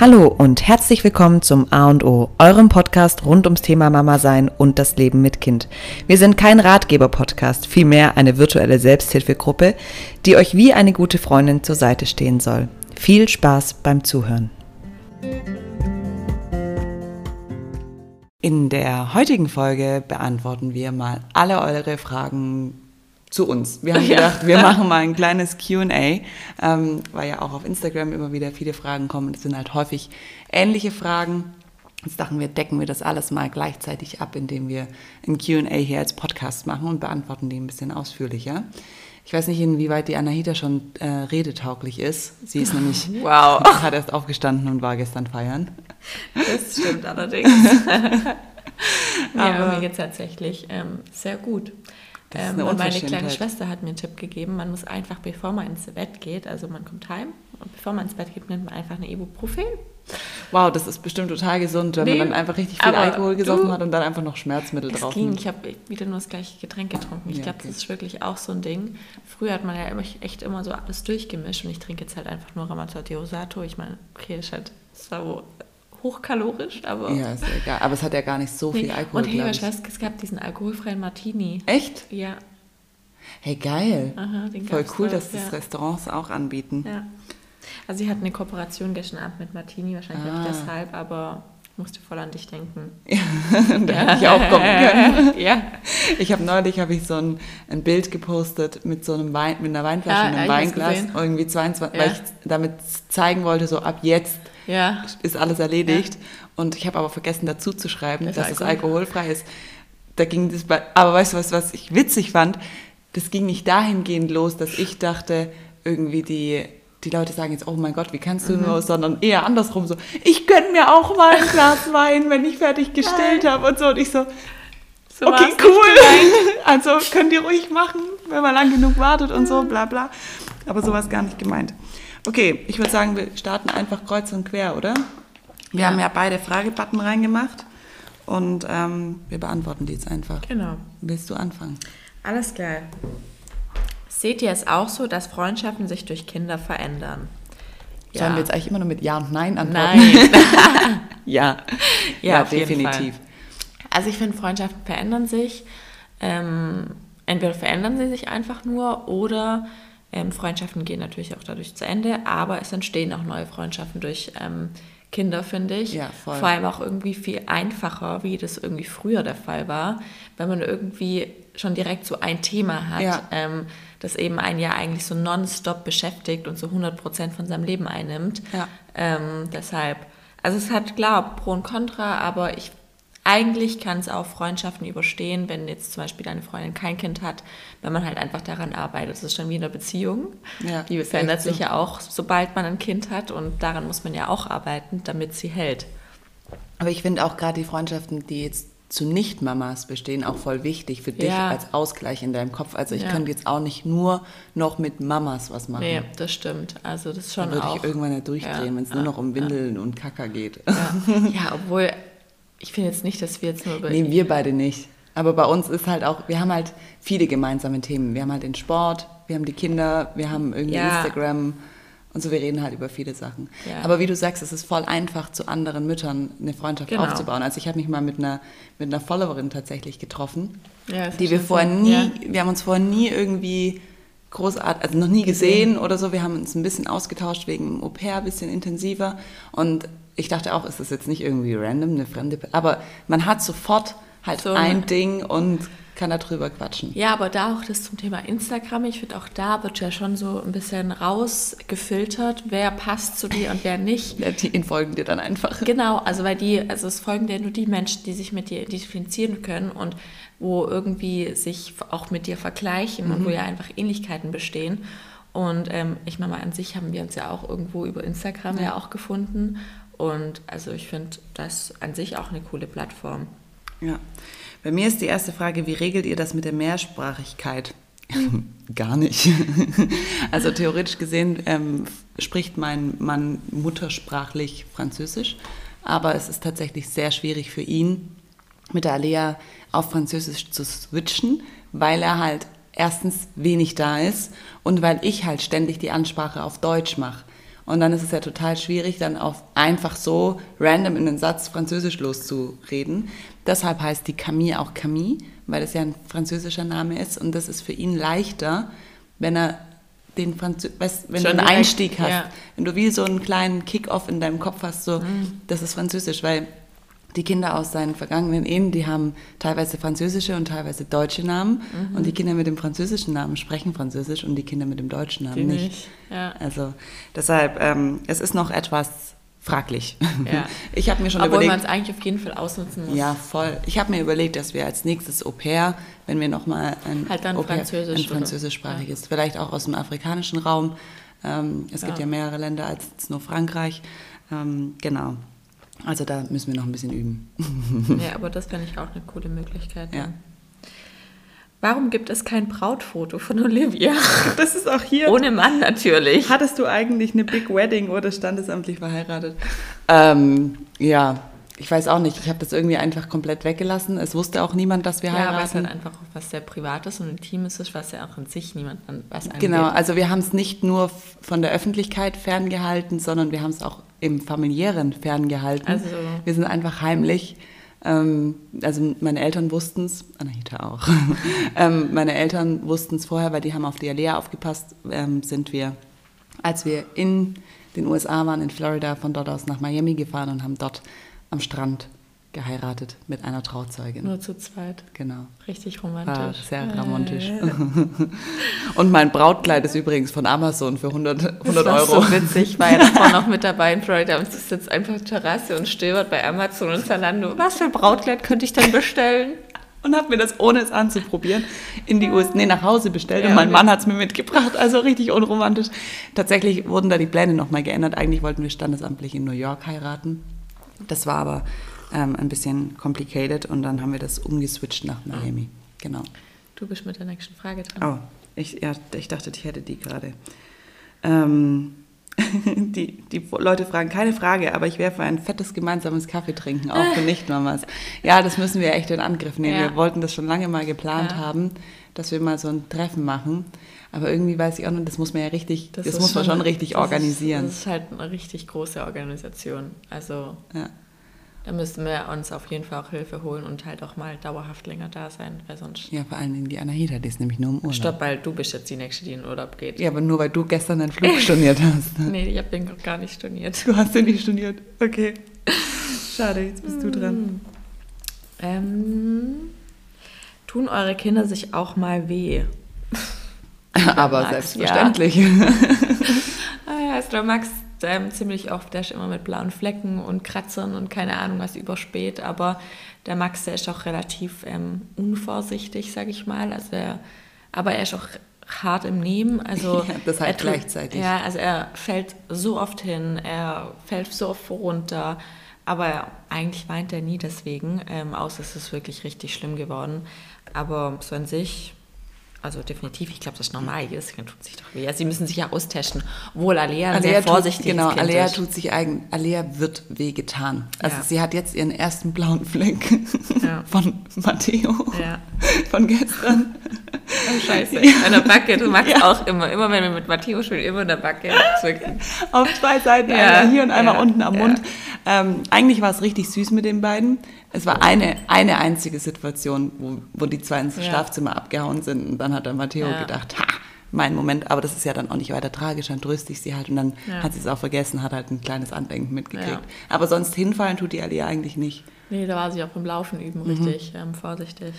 Hallo und herzlich willkommen zum A und O, eurem Podcast rund ums Thema Mama sein und das Leben mit Kind. Wir sind kein Ratgeber-Podcast, vielmehr eine virtuelle Selbsthilfegruppe, die euch wie eine gute Freundin zur Seite stehen soll. Viel Spaß beim Zuhören. In der heutigen Folge beantworten wir mal alle eure Fragen zu uns. Wir haben gedacht, wir machen mal ein kleines QA, ähm, weil ja auch auf Instagram immer wieder viele Fragen kommen. Das sind halt häufig ähnliche Fragen. Jetzt dachten wir, decken wir das alles mal gleichzeitig ab, indem wir ein QA hier als Podcast machen und beantworten die ein bisschen ausführlicher. Ich weiß nicht, inwieweit die Anahita schon äh, redetauglich ist. Sie ist nämlich wow. hat erst aufgestanden und war gestern feiern. Das stimmt allerdings. ja, aber mir geht es tatsächlich ähm, sehr gut. Ähm, und meine kleine Schwester hat mir einen Tipp gegeben, man muss einfach, bevor man ins Bett geht, also man kommt heim und bevor man ins Bett geht, nimmt man einfach eine Ibuprofen. Wow, das ist bestimmt total gesund, wenn nee, man dann einfach richtig viel Alkohol gesoffen du, hat und dann einfach noch Schmerzmittel drauf ging. Ich habe wieder nur das gleiche Getränk getrunken. Ich ja, glaube, okay. das ist wirklich auch so ein Ding. Früher hat man ja echt immer so alles durchgemischt und ich trinke jetzt halt einfach nur Ramazzotti Rosato. Ich meine, okay, das ist halt, wo hochkalorisch, aber. Ja, ist ja egal. Aber es hat ja gar nicht so nee. viel Alkohol. Und weiß, es gab diesen alkoholfreien Martini. Echt? Ja. Hey, geil. Aha, Voll cool, da, dass ja. das Restaurants auch anbieten. Ja. Also, sie hat eine Kooperation gestern Abend mit Martini, wahrscheinlich ah. auch deshalb, aber musste voll an dich denken. Ja, da ja. hätte ich auch kommen können. ja. Ich habe neulich hab ich so ein, ein Bild gepostet mit so einem Wein, mit einer Weinflasche und einem Weinglas, irgendwie 22, weil ich damit zeigen wollte, so ab jetzt ja. ist alles erledigt. Ja. Und ich habe aber vergessen dazu zu schreiben, das dass es alkoholfrei ist. Da ging das bei, aber weißt du was, was ich witzig fand? Das ging nicht dahingehend los, dass ich dachte, irgendwie die, die Leute sagen jetzt, oh mein Gott, wie kannst du mhm. nur, sondern eher andersrum so, ich gönne mir auch mal ein Glas Wein, wenn ich fertig gestillt habe und so. Und ich so, so okay, cool. Also könnt ihr ruhig machen, wenn man lang genug wartet und so, bla bla. Aber sowas gar nicht gemeint. Okay, ich würde sagen, wir starten einfach kreuz und quer, oder? Wir ja. haben ja beide Fragebutton reingemacht und ähm, wir beantworten die jetzt einfach. Genau. Willst du anfangen? Alles klar. Seht ihr es auch so, dass Freundschaften sich durch Kinder verändern? Ja. Sollen wir jetzt eigentlich immer nur mit Ja und Nein antworten? Nein. ja. ja, ja definitiv. Also ich finde, Freundschaften verändern sich. Ähm, entweder verändern sie sich einfach nur oder ähm, Freundschaften gehen natürlich auch dadurch zu Ende, aber es entstehen auch neue Freundschaften durch ähm, Kinder, finde ich. Ja, voll. Vor allem auch irgendwie viel einfacher, wie das irgendwie früher der Fall war, wenn man irgendwie schon direkt so ein Thema hat, ja. ähm, das eben ein Jahr eigentlich so nonstop beschäftigt und so 100 Prozent von seinem Leben einnimmt. Ja. Ähm, deshalb, also es hat klar Pro und Contra, aber ich eigentlich kann es auch Freundschaften überstehen, wenn jetzt zum Beispiel deine Freundin kein Kind hat, wenn man halt einfach daran arbeitet. Das ist schon wie in einer Beziehung. Ja, die verändert sich so. ja auch, sobald man ein Kind hat und daran muss man ja auch arbeiten, damit sie hält. Aber ich finde auch gerade die Freundschaften, die jetzt zu Nicht-Mamas bestehen, auch voll wichtig für dich ja. als Ausgleich in deinem Kopf. Also ich ja. könnte jetzt auch nicht nur noch mit Mamas was machen. Nee, das stimmt. Also das schon Dann würde ich irgendwann ja durchdrehen, wenn es nur noch um Windeln und Kacker geht. Ja, obwohl ich finde jetzt nicht, dass wir jetzt nur über. Nee, wir beide nicht. Aber bei uns ist halt auch, wir haben halt viele gemeinsame Themen. Wir haben halt den Sport, wir haben die Kinder, wir haben irgendwie ja. Instagram und so, wir reden halt über viele Sachen. Ja. Aber wie du sagst, es ist voll einfach, zu anderen Müttern eine Freundschaft genau. aufzubauen. Also ich habe mich mal mit einer, mit einer Followerin tatsächlich getroffen, ja, die wir vorher nie, ja. wir haben uns vorher nie irgendwie großartig, also noch nie gesehen, gesehen oder so. Wir haben uns ein bisschen ausgetauscht wegen Au pair, ein bisschen intensiver. Und ich dachte auch, ist das jetzt nicht irgendwie random, eine fremde, aber man hat sofort halt so, ein Ding und kann da drüber quatschen. Ja, aber da auch das zum Thema Instagram, ich finde auch da wird ja schon so ein bisschen rausgefiltert, wer passt zu dir und wer nicht. Ja, die folgen dir dann einfach. Genau, also weil die, also es folgen dir nur die Menschen, die sich mit dir identifizieren können und wo irgendwie sich auch mit dir vergleichen mhm. und wo mhm. ja einfach Ähnlichkeiten bestehen. Und ähm, ich meine mal, an sich haben wir uns ja auch irgendwo über Instagram ja, ja auch gefunden. Und also ich finde das an sich auch eine coole Plattform. Ja. Bei mir ist die erste Frage, wie regelt ihr das mit der Mehrsprachigkeit? Gar nicht. also theoretisch gesehen ähm, spricht mein Mann muttersprachlich Französisch, aber es ist tatsächlich sehr schwierig für ihn, mit der Alea auf Französisch zu switchen, weil er halt erstens wenig da ist und weil ich halt ständig die Ansprache auf Deutsch mache. Und dann ist es ja total schwierig, dann auf einfach so random in den Satz Französisch loszureden. Deshalb heißt die Camille auch Camille, weil es ja ein französischer Name ist. Und das ist für ihn leichter, wenn er den Franzö weißt, wenn Schon du einen direkt, Einstieg hast. Ja. Wenn du wie so einen kleinen Kick-off in deinem Kopf hast, so, mhm. das ist Französisch, weil die Kinder aus seinen vergangenen Ehen, die haben teilweise französische und teilweise deutsche Namen. Mhm. Und die Kinder mit dem französischen Namen sprechen Französisch und die Kinder mit dem deutschen Namen die nicht. nicht. Ja. Also deshalb, ähm, es ist noch etwas fraglich. Ja. Ich habe mir schon Obwohl überlegt... Obwohl man es eigentlich auf jeden Fall ausnutzen muss. Ja, voll. Ich habe mir überlegt, dass wir als nächstes Au pair, wenn wir nochmal ein, halt dann Französisch ein französischsprachiges, ja. vielleicht auch aus dem afrikanischen Raum. Ähm, es ja. gibt ja mehrere Länder als nur Frankreich. Ähm, genau. Also da müssen wir noch ein bisschen üben. ja, aber das fände ich auch eine coole Möglichkeit. Ja. Warum gibt es kein Brautfoto von Olivia? Das ist auch hier. Ohne Mann natürlich. Hattest du eigentlich eine Big Wedding oder standesamtlich verheiratet? Ähm, ja, ich weiß auch nicht. Ich habe das irgendwie einfach komplett weggelassen. Es wusste auch niemand, dass wir ja, heiraten. Ja, weil es halt einfach was sehr Privates und Intimes ist, was ja auch in sich niemand was angeht. Genau, also wir haben es nicht nur von der Öffentlichkeit ferngehalten, sondern wir haben es auch im familiären ferngehalten. Also. Wir sind einfach heimlich. Ähm, also meine Eltern wussten es, Anahita auch. ähm, meine Eltern wussten es vorher, weil die haben auf die Alea aufgepasst, ähm, sind wir, als wir in den USA waren, in Florida, von dort aus nach Miami gefahren und haben dort am Strand geheiratet mit einer Trauzeugin. Nur zu zweit. Genau. Richtig romantisch. War sehr romantisch. Äh. Und mein Brautkleid ist übrigens von Amazon für 100, 100 das Euro. so witzig. Ich war ja davor noch mit dabei in Florida und sitzt einfach Terrasse und stöbert bei Amazon und Zalando. Was für ein Brautkleid könnte ich denn bestellen? Und habe mir das, ohne es anzuprobieren, in die USA, nee, nach Hause bestellt. Ja, und mein okay. Mann hat es mir mitgebracht. Also richtig unromantisch. Tatsächlich wurden da die Pläne nochmal geändert. Eigentlich wollten wir standesamtlich in New York heiraten. Das war aber ähm, ein bisschen complicated und dann haben wir das umgeswitcht nach Miami. Genau. Du bist mit der nächsten Frage dran. Oh, ich, ja, ich dachte, ich hätte die gerade. Ähm, die, die Leute fragen, keine Frage, aber ich wäre für ein fettes gemeinsames Kaffee trinken, auch für Nichtmamas. Ja, das müssen wir echt in Angriff nehmen. Ja. Wir wollten das schon lange mal geplant ja. haben, dass wir mal so ein Treffen machen. Aber irgendwie weiß ich auch noch, das muss man ja richtig, das, das muss man schon richtig organisieren. Ist, das ist halt eine richtig große Organisation. Also ja. da müssten wir uns auf jeden Fall auch Hilfe holen und halt auch mal dauerhaft länger da sein, weil sonst... Ja, vor allen Dingen die Anahita, die ist nämlich nur im Urlaub. Stopp, weil du bist jetzt die Nächste, die in den Urlaub geht. Ja, aber nur weil du gestern deinen Flug storniert hast. nee, ich habe den gar nicht storniert. Du hast den nicht storniert, okay. Schade, jetzt bist du dran. Hm. Ähm, tun eure Kinder sich auch mal weh? Aber Max, selbstverständlich. Ja. ah ja, also der Max ähm, ziemlich oft, der ist immer mit blauen Flecken und Kratzern und keine Ahnung was überspät, aber der Max, der ist auch relativ ähm, unvorsichtig, sag ich mal. Also er, aber er ist auch hart im Nehmen. Also ja, das halt gleichzeitig. Ja, also er fällt so oft hin, er fällt so oft runter, aber eigentlich weint er nie deswegen, ähm, außer es ist wirklich richtig schlimm geworden. Aber so an sich also definitiv, ich glaube, das ist normal. Jedes Kind tut sich doch weh. Ja, sie müssen sich ja austesten. Obwohl Alea, Alea sehr vorsichtig tut, Genau, Alea tut sich eigen, Alea wird weh getan. Also ja. sie hat jetzt ihren ersten blauen Fleck ja. von Matteo ja. von gestern. Oh, scheiße. An der Backe, du magst ja. auch immer, immer wenn wir mit Matteo spielen, immer in der Backe. Auf zwei Seiten, einmal hier und einmal unten am Mund. Ähm, eigentlich war es richtig süß mit den beiden. Es war eine, eine einzige Situation, wo, wo die zwei ins ja. Schlafzimmer abgehauen sind und dann hat der Matteo ja. gedacht, ha, mein Moment, aber das ist ja dann auch nicht weiter tragisch, dann tröste ich sie halt und dann ja. hat sie es auch vergessen, hat halt ein kleines Andenken mitgekriegt. Aber sonst hinfallen tut die Alia eigentlich nicht. Nee, da war sie auch beim Laufen üben mhm. richtig ähm, vorsichtig.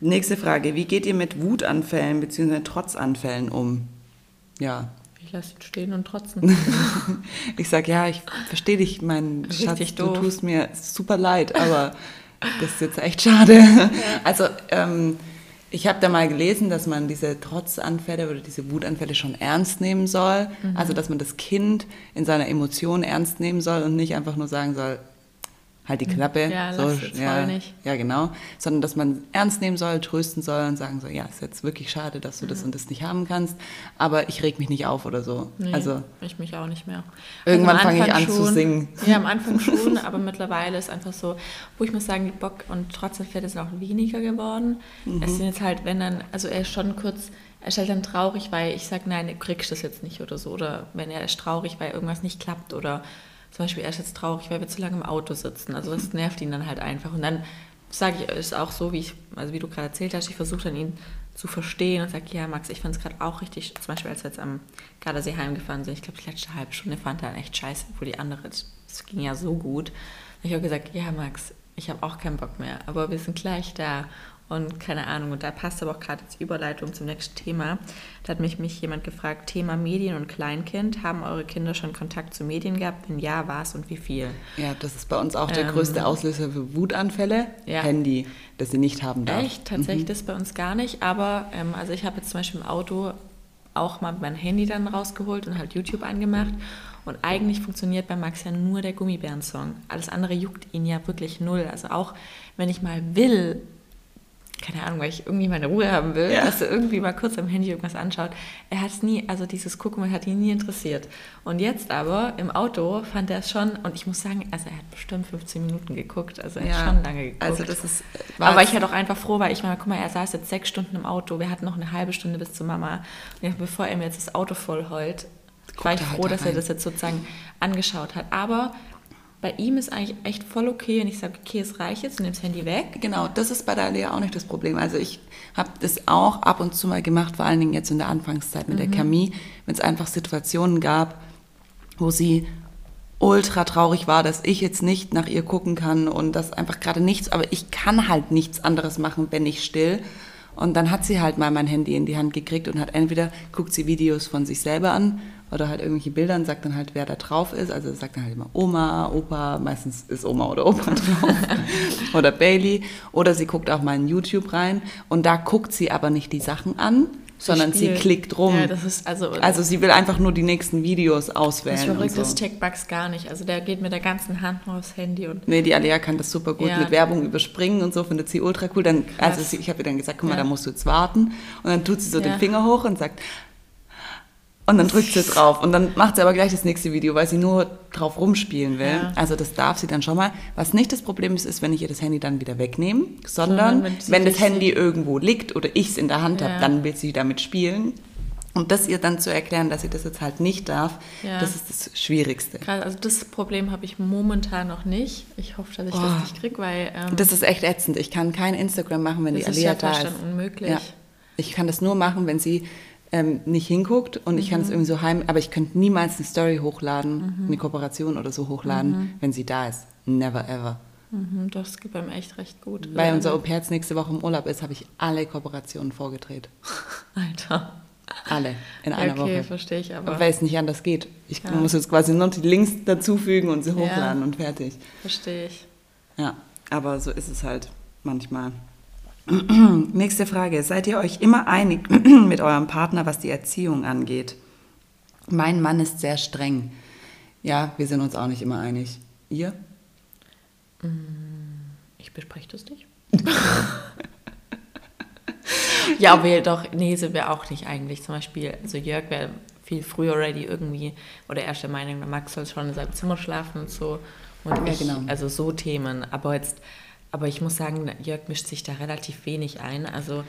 Nächste Frage, wie geht ihr mit Wutanfällen bzw. Trotzanfällen um? Ja, ich lasse ihn stehen und trotzen. ich sage, ja, ich verstehe dich, mein Richtig Schatz, doof. du tust mir super leid, aber das ist jetzt echt schade. Ja. Also ähm, ich habe da mal gelesen, dass man diese Trotzanfälle oder diese Wutanfälle schon ernst nehmen soll. Mhm. Also dass man das Kind in seiner Emotion ernst nehmen soll und nicht einfach nur sagen soll, halt die Klappe. Ja, so, ja, nicht. ja, genau. Sondern dass man ernst nehmen soll, trösten soll und sagen soll, ja, ist jetzt wirklich schade, dass du das und das nicht haben kannst, aber ich reg mich nicht auf oder so. Nee, also ich mich auch nicht mehr. Irgendwann also fange ich an schon, zu singen. Ja, am Anfang schon, aber mittlerweile ist einfach so, wo ich muss sagen, die Bock und trotzdem Pferde sind auch weniger geworden. Mhm. Es sind jetzt halt, wenn dann, also er ist schon kurz er ist halt dann traurig, weil ich sage, nein, du kriegst das jetzt nicht oder so. Oder wenn er ist traurig, weil irgendwas nicht klappt. Oder zum Beispiel, er ist jetzt traurig, weil wir zu lange im Auto sitzen. Also das nervt ihn dann halt einfach. Und dann sage ich, ist auch so, wie ich, also wie du gerade erzählt hast, ich versuche dann ihn zu verstehen und sage, ja, Max, ich fand es gerade auch richtig, zum Beispiel als wir jetzt am Gardasee heimgefahren sind, ich glaube, die letzte halbe Stunde fand er echt scheiße, wo die andere, es ging ja so gut. Und ich habe gesagt, ja, Max, ich habe auch keinen Bock mehr, aber wir sind gleich da. Und keine Ahnung, und da passt aber auch gerade jetzt Überleitung zum nächsten Thema. Da hat mich, mich jemand gefragt, Thema Medien und Kleinkind. Haben eure Kinder schon Kontakt zu Medien gehabt? Wenn ja, was und wie viel? Ja, das ist bei uns auch der ähm, größte Auslöser für Wutanfälle. Ja. Handy, das sie nicht haben darf. Echt? Tatsächlich mhm. das bei uns gar nicht. Aber ähm, also ich habe jetzt zum Beispiel im Auto auch mal mein Handy dann rausgeholt und halt YouTube angemacht. Und eigentlich funktioniert bei Max ja nur der Gummibären-Song. Alles andere juckt ihn ja wirklich null. Also auch wenn ich mal will, keine Ahnung, weil ich irgendwie meine Ruhe haben will, ja. dass er irgendwie mal kurz am Handy irgendwas anschaut. Er hat es nie, also dieses Gucken hat ihn nie interessiert. Und jetzt aber im Auto fand er es schon, und ich muss sagen, also er hat bestimmt 15 Minuten geguckt, also er ja. hat schon lange geguckt. Also das ist, aber ich halt auch einfach froh, weil ich meine, guck mal, er saß jetzt sechs Stunden im Auto, wir hatten noch eine halbe Stunde bis zur Mama. Und bevor er mir jetzt das Auto voll heult, war ich froh, dass er das jetzt sozusagen angeschaut hat. Aber bei ihm ist eigentlich echt voll okay, wenn ich sage, okay, es reicht jetzt, nimm das Handy weg. Genau, das ist bei der Lea auch nicht das Problem. Also ich habe das auch ab und zu mal gemacht, vor allen Dingen jetzt in der Anfangszeit mit mhm. der Chemie, wenn es einfach Situationen gab, wo sie ultra traurig war, dass ich jetzt nicht nach ihr gucken kann und das einfach gerade nichts, aber ich kann halt nichts anderes machen, wenn ich still. Und dann hat sie halt mal mein Handy in die Hand gekriegt und hat entweder guckt sie Videos von sich selber an oder halt irgendwelche Bilder und sagt dann halt, wer da drauf ist. Also sagt dann halt immer Oma, Opa, meistens ist Oma oder Opa drauf. oder Bailey. Oder sie guckt auch mal in YouTube rein und da guckt sie aber nicht die Sachen an, sondern sie klickt rum. Ja, das also, also sie will einfach nur die nächsten Videos auswählen. Das verrückt ist so. Checkbugs gar nicht. Also der geht mit der ganzen Hand nur aufs Handy und. Nee, die Alea kann das super gut ja. mit Werbung überspringen und so, findet sie ultra cool. Dann, also sie, ich habe ihr dann gesagt, guck mal, ja. da musst du jetzt warten. Und dann tut sie so den Finger hoch und sagt, und dann drückt sie drauf und dann macht sie aber gleich das nächste Video, weil sie nur drauf rumspielen will. Ja. Also das darf sie dann schon mal. Was nicht das Problem ist, ist, wenn ich ihr das Handy dann wieder wegnehme, sondern wenn, wenn das Handy irgendwo liegt oder ich es in der Hand ja. habe, dann will sie damit spielen. Und das ihr dann zu erklären, dass sie das jetzt halt nicht darf, ja. das ist das Schwierigste. Also das Problem habe ich momentan noch nicht. Ich hoffe, dass ich oh. das nicht kriege, weil... Ähm, das ist echt ätzend. Ich kann kein Instagram machen, wenn die Alia da ist. Das ist ja unmöglich. Ich kann das nur machen, wenn sie ähm, nicht hinguckt und mhm. ich kann es mhm. irgendwie so heim, aber ich könnte niemals eine Story hochladen, mhm. eine Kooperation oder so hochladen, mhm. wenn sie da ist. Never ever. Mhm, das geht beim echt recht gut. Weil unser Au pair nächste Woche im Urlaub ist, habe ich alle Kooperationen vorgedreht. Alter. Alle in einer okay, Woche. Okay, verstehe ich aber. Weil es nicht anders geht. Ich ja. muss jetzt quasi nur die Links dazufügen und sie hochladen ja. und fertig. Verstehe ich. Ja, aber so ist es halt manchmal. Nächste Frage. Seid ihr euch immer einig mit eurem Partner, was die Erziehung angeht? Mein Mann ist sehr streng. Ja, wir sind uns auch nicht immer einig. Ihr? Mm, ich bespreche das nicht. ja, aber doch, nee, sind wir auch nicht eigentlich. Zum Beispiel, also Jörg wäre viel früher ready irgendwie, oder er ist der Meinung, Max soll schon in seinem Zimmer schlafen und so. Und ja, ich, genau. also so Themen. Aber jetzt aber ich muss sagen, Jörg mischt sich da relativ wenig ein. Also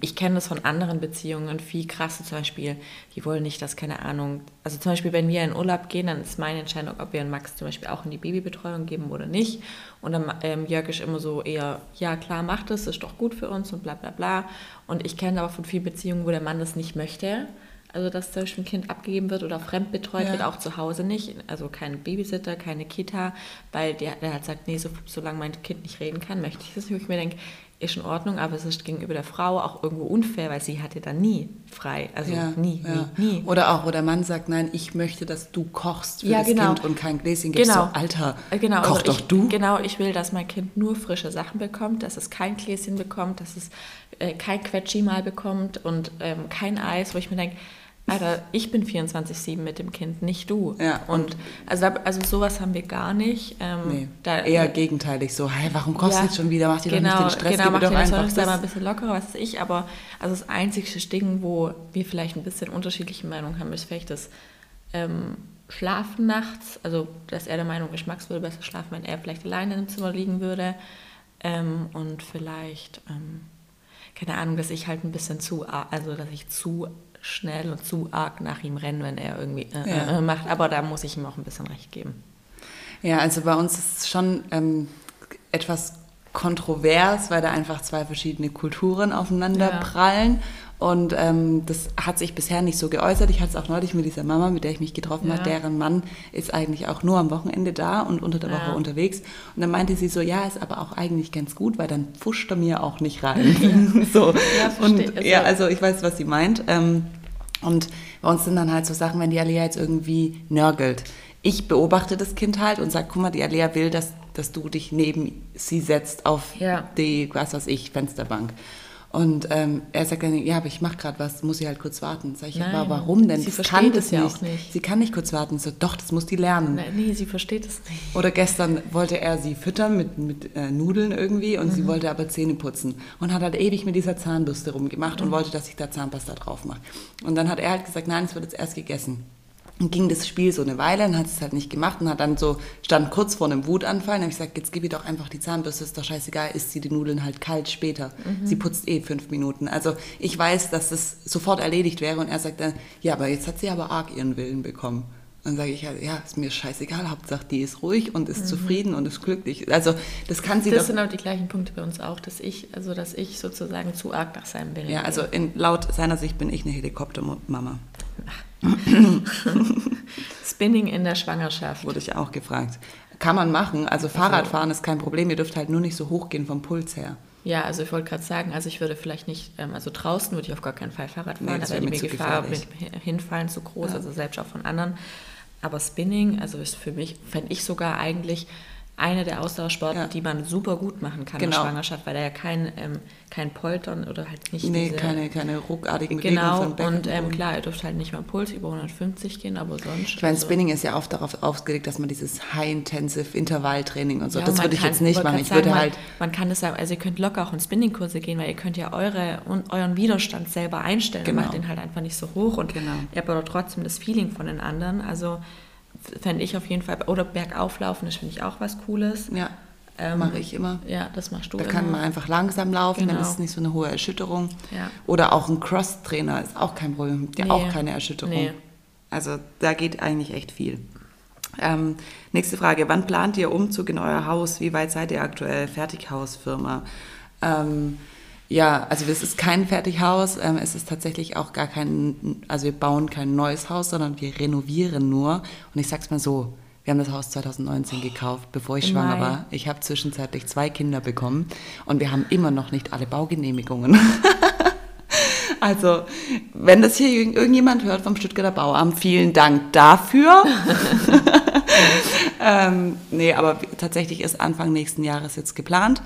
ich kenne das von anderen Beziehungen viel krasser. Zum Beispiel, die wollen nicht, dass, keine Ahnung, also zum Beispiel, wenn wir in Urlaub gehen, dann ist meine Entscheidung, ob wir Max zum Beispiel auch in die Babybetreuung geben oder nicht. Und dann ähm, Jörg ist immer so eher, ja klar, macht es, ist doch gut für uns und bla bla bla. Und ich kenne aber von vielen Beziehungen, wo der Mann das nicht möchte. Also, dass zum Beispiel ein Kind abgegeben wird oder fremdbetreut ja. wird, auch zu Hause nicht. Also kein Babysitter, keine Kita, weil der, der hat gesagt, nee, so, solange mein Kind nicht reden kann, möchte ich das nicht. Wo ich mir denke, ist in Ordnung, aber es ist gegenüber der Frau auch irgendwo unfair, weil sie hatte dann nie frei. Also ja, nie, ja. nie, nie. Oder auch, wo der Mann sagt, nein, ich möchte, dass du kochst für ja, das genau. Kind und kein Gläschen gibst. Genau. So, Alter, äh, genau, koch also doch ich, du. Genau, ich will, dass mein Kind nur frische Sachen bekommt, dass es kein Gläschen bekommt, dass es äh, kein Quetschi mal bekommt und ähm, kein Eis, wo ich mir denke, Alter, ich bin 24-7 mit dem Kind, nicht du. Ja, und, also, also sowas haben wir gar nicht. Ähm, nee, da, eher gegenteilig so, hey, warum kostet ja, jetzt schon wieder? Macht ihr genau, doch nicht den Stress? Genau, macht ihr das einfach mal ein bisschen lockerer, was weiß ich. Aber also das einzige Ding, wo wir vielleicht ein bisschen unterschiedliche Meinungen haben, ist vielleicht das ähm, Schlafen nachts. Also, dass er der Meinung ist, Max würde besser schlafen, wenn er vielleicht alleine im Zimmer liegen würde. Ähm, und vielleicht... Ähm, keine Ahnung, dass ich halt ein bisschen zu, also dass ich zu schnell und zu arg nach ihm renne, wenn er irgendwie äh, ja. äh, macht. Aber da muss ich ihm auch ein bisschen recht geben. Ja, also bei uns ist es schon ähm, etwas kontrovers, weil da einfach zwei verschiedene Kulturen aufeinander ja. prallen. Und ähm, das hat sich bisher nicht so geäußert. Ich hatte es auch neulich mit dieser Mama, mit der ich mich getroffen ja. habe. Deren Mann ist eigentlich auch nur am Wochenende da und unter der Woche unterwegs. Und dann meinte sie so, ja, ist aber auch eigentlich ganz gut, weil dann pfuscht er mir auch nicht rein. so. Ja, und, also, ja, also ich weiß, was sie meint. Ähm, und bei uns sind dann halt so Sachen, wenn die Alea jetzt irgendwie nörgelt. Ich beobachte das Kind halt und sage, guck mal, die Alea will, dass, dass du dich neben sie setzt auf ja. die, was weiß ich, Fensterbank. Und ähm, er sagt dann, ja, aber ich mache gerade was, muss sie halt kurz warten. Sag ich, Nein, aber warum denn? Sie versteht es ja auch nicht. Sie kann nicht kurz warten. So, doch, das muss die lernen. Nein, nee, sie versteht es nicht. Oder gestern wollte er sie füttern mit, mit äh, Nudeln irgendwie und mhm. sie wollte aber Zähne putzen. Und hat halt ewig mit dieser Zahnbürste rumgemacht mhm. und wollte, dass ich da Zahnpasta drauf mache. Und dann hat er halt gesagt, nein, es wird jetzt erst gegessen. Und ging das Spiel so eine Weile und hat es halt nicht gemacht und hat dann so, stand kurz vor einem Wutanfall und habe ich gesagt, jetzt gib ihr doch einfach die Zahnbürste, ist doch scheißegal, isst sie die Nudeln halt kalt später. Mhm. Sie putzt eh fünf Minuten. Also ich weiß, dass das sofort erledigt wäre und er sagt dann, ja, aber jetzt hat sie aber arg ihren Willen bekommen. Dann sage ich halt, ja, ist mir scheißegal, Hauptsache die ist ruhig und ist mhm. zufrieden und ist glücklich. Also das kann sie Das sind auch die gleichen Punkte bei uns auch, dass ich, also dass ich sozusagen zu arg nach seinem Willen Ja, also in, laut seiner Sicht bin ich eine Helikoptermama. Spinning in der Schwangerschaft. Wurde ich auch gefragt. Kann man machen. Also, also Fahrradfahren ist kein Problem. Ihr dürft halt nur nicht so hoch gehen vom Puls her. Ja, also ich wollte gerade sagen, also ich würde vielleicht nicht, ähm, also draußen würde ich auf gar keinen Fall Fahrrad fahren, nee, da wäre die Gefahr mit hinfallen zu groß, ja. also selbst auch von anderen. Aber Spinning, also ist für mich, fände ich sogar eigentlich eine der Ausdauersporten, ja. die man super gut machen kann genau. in Schwangerschaft, weil da ja kein, ähm, kein Poltern oder halt nicht Nee, diese, keine, keine ruckartigen Genau, von Becken und ähm, klar, ihr dürft halt nicht mal Puls über 150 gehen, aber sonst... Ich meine, also, Spinning ist ja oft darauf ausgelegt, dass man dieses High-Intensive Intervalltraining und so, ja, das würde ich jetzt nicht machen. Ich sagen, würde halt... Man, kann das also ihr könnt locker auch in Spinning-Kurse gehen, weil ihr könnt ja eure, euren Widerstand selber einstellen genau. macht den halt einfach nicht so hoch und genau. ihr habt aber trotzdem das Feeling von den anderen, also fände ich auf jeden Fall. Oder bergauflaufen, das finde ich auch was Cooles. Ja. Ähm, mache ich immer. Ja, das machst du Da immer. kann man einfach langsam laufen, genau. dann ist es nicht so eine hohe Erschütterung. Ja. Oder auch ein Cross-Trainer ist auch kein Problem, ja nee. auch keine Erschütterung. Nee. Also da geht eigentlich echt viel. Ähm, nächste Frage, wann plant ihr Umzug in euer Haus? Wie weit seid ihr aktuell? Fertighausfirma? Ähm, ja, also es ist kein Fertighaus, ähm, es ist tatsächlich auch gar kein, also wir bauen kein neues Haus, sondern wir renovieren nur. Und ich sag's mal so, wir haben das Haus 2019 gekauft, bevor ich schwanger Mai. war. Ich habe zwischenzeitlich zwei Kinder bekommen und wir haben immer noch nicht alle Baugenehmigungen. also, wenn das hier irgendjemand hört vom Stuttgarter Bauamt, vielen Dank dafür. ähm, nee, aber tatsächlich ist Anfang nächsten Jahres jetzt geplant.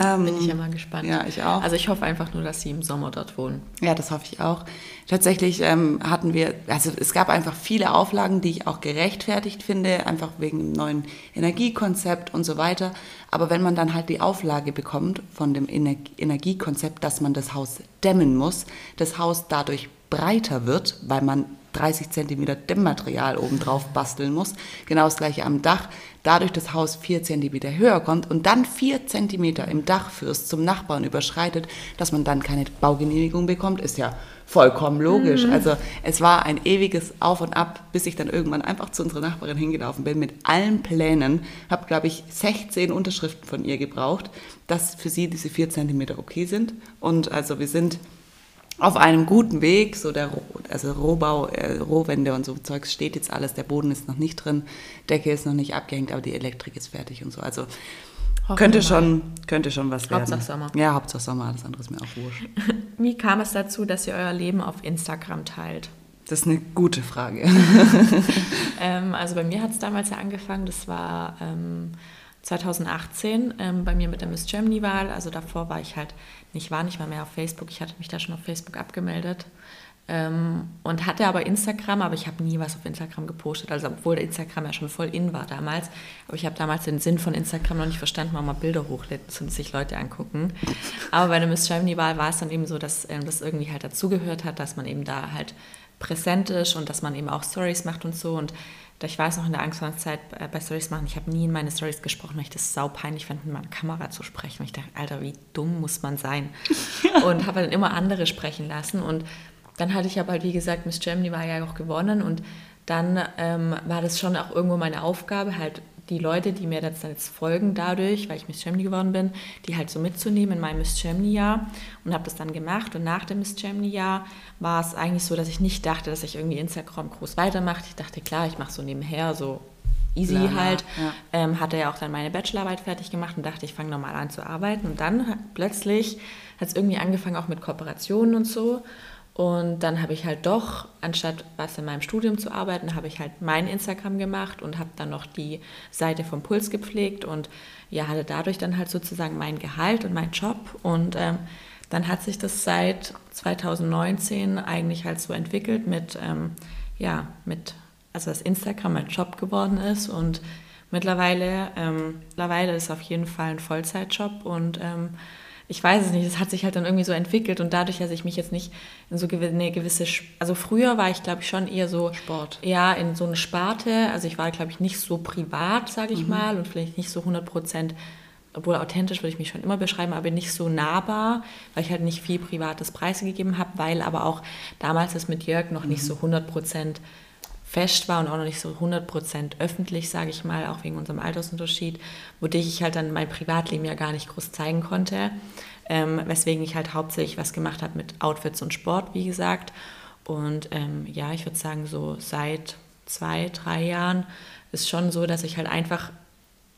Ähm, Bin ich ja mal gespannt. Ja, ich auch. Also ich hoffe einfach nur, dass Sie im Sommer dort wohnen. Ja, das hoffe ich auch. Tatsächlich ähm, hatten wir, also es gab einfach viele Auflagen, die ich auch gerechtfertigt finde, einfach wegen dem neuen Energiekonzept und so weiter. Aber wenn man dann halt die Auflage bekommt von dem Energiekonzept, dass man das Haus dämmen muss, das Haus dadurch breiter wird, weil man 30 cm Dämmmaterial obendrauf basteln muss. Genau das gleiche am Dach. Dadurch das Haus 4 cm höher kommt und dann 4 cm im Dachfürst zum Nachbarn überschreitet, dass man dann keine Baugenehmigung bekommt, ist ja vollkommen logisch. Mhm. Also es war ein ewiges Auf und Ab, bis ich dann irgendwann einfach zu unserer Nachbarin hingelaufen bin mit allen Plänen, habe glaube ich 16 Unterschriften von ihr gebraucht, dass für sie diese 4 cm okay sind. Und also wir sind auf einem guten Weg, so der also Rohbau, äh, Rohwände und so Zeugs steht jetzt alles, der Boden ist noch nicht drin, Decke ist noch nicht abgehängt, aber die Elektrik ist fertig und so. Also könnte schon, könnte schon was werden. Hauptsache Sommer. Ja, Hauptsache Sommer, alles andere ist mir auch wurscht. Wie kam es dazu, dass ihr euer Leben auf Instagram teilt? Das ist eine gute Frage. ähm, also bei mir hat es damals ja angefangen, das war ähm, 2018 ähm, bei mir mit der Miss Germany-Wahl. Also davor war ich halt nicht, war nicht mal mehr auf Facebook. Ich hatte mich da schon auf Facebook abgemeldet. Ähm, und hatte aber Instagram, aber ich habe nie was auf Instagram gepostet, also obwohl Instagram ja schon voll in war damals. Aber ich habe damals den Sinn von Instagram noch nicht verstanden, warum man Bilder hochlädt und sich Leute angucken. Aber bei der Miss Germany-Wahl war es dann eben so, dass ähm, das irgendwie halt dazugehört hat, dass man eben da halt präsent ist und dass man eben auch Stories macht und so. Und ich weiß noch in der Anfangszeit bei Stories machen, ich habe nie in meine Stories gesprochen, weil ich das sau peinlich fand, mit meiner Kamera zu sprechen. Und ich dachte, Alter, wie dumm muss man sein? Ja. Und habe dann immer andere sprechen lassen. Und dann hatte ich aber halt, wie gesagt, Miss Germany war ja auch gewonnen und dann ähm, war das schon auch irgendwo meine Aufgabe, halt die Leute, die mir jetzt, jetzt folgen dadurch, weil ich Miss Germany geworden bin, die halt so mitzunehmen in meinem Miss Germany-Jahr und habe das dann gemacht. Und nach dem Miss Germany-Jahr war es eigentlich so, dass ich nicht dachte, dass ich irgendwie Instagram groß weitermache. Ich dachte, klar, ich mache so nebenher so easy Lala, halt. Ja. Ähm, hatte ja auch dann meine Bachelorarbeit fertig gemacht und dachte, ich fange nochmal an zu arbeiten. Und dann plötzlich hat es irgendwie angefangen auch mit Kooperationen und so. Und dann habe ich halt doch, anstatt was in meinem Studium zu arbeiten, habe ich halt mein Instagram gemacht und habe dann noch die Seite vom Puls gepflegt und ja, hatte dadurch dann halt sozusagen mein Gehalt und meinen Job. Und ähm, dann hat sich das seit 2019 eigentlich halt so entwickelt mit, ähm, ja, mit, also dass Instagram mein Job geworden ist und mittlerweile, ähm, mittlerweile ist es auf jeden Fall ein Vollzeitjob und ähm, ich weiß es nicht, es hat sich halt dann irgendwie so entwickelt und dadurch, dass ich mich jetzt nicht in so eine gewisse, also früher war ich glaube ich schon eher so Sport. Ja, in so eine Sparte, also ich war glaube ich nicht so privat, sage ich mhm. mal und vielleicht nicht so 100 Prozent, obwohl authentisch würde ich mich schon immer beschreiben, aber nicht so nahbar, weil ich halt nicht viel privates preisgegeben habe, weil aber auch damals das mit Jörg noch mhm. nicht so 100 Prozent fest war und auch noch nicht so 100% öffentlich, sage ich mal, auch wegen unserem Altersunterschied, wodurch ich halt dann mein Privatleben ja gar nicht groß zeigen konnte, ähm, weswegen ich halt hauptsächlich was gemacht habe mit Outfits und Sport, wie gesagt. Und ähm, ja, ich würde sagen, so seit zwei, drei Jahren ist schon so, dass ich halt einfach,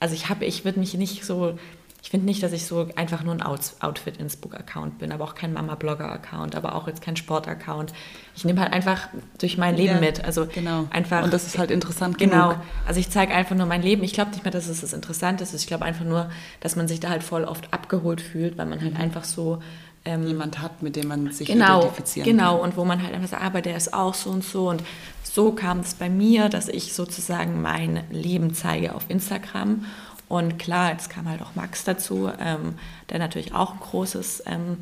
also ich habe, ich würde mich nicht so ich finde nicht, dass ich so einfach nur ein Outfit Innsbruck-Account bin, aber auch kein Mama-Blogger-Account, aber auch jetzt kein Sport-Account. Ich nehme halt einfach durch mein Leben ja, mit. Also genau. einfach. Und das ist halt interessant genau. genug. Also ich zeige einfach nur mein Leben. Ich glaube nicht mehr, dass es das Interessante ist. Ich glaube einfach nur, dass man sich da halt voll oft abgeholt fühlt, weil man halt mhm. einfach so ähm, jemand hat, mit dem man sich genau, identifizieren genau, kann. Genau, und wo man halt einfach sagt, aber der ist auch so und so. Und so kam es bei mir, dass ich sozusagen mein Leben zeige auf Instagram und klar, jetzt kam halt auch Max dazu, ähm, der natürlich auch ein großes... Ähm,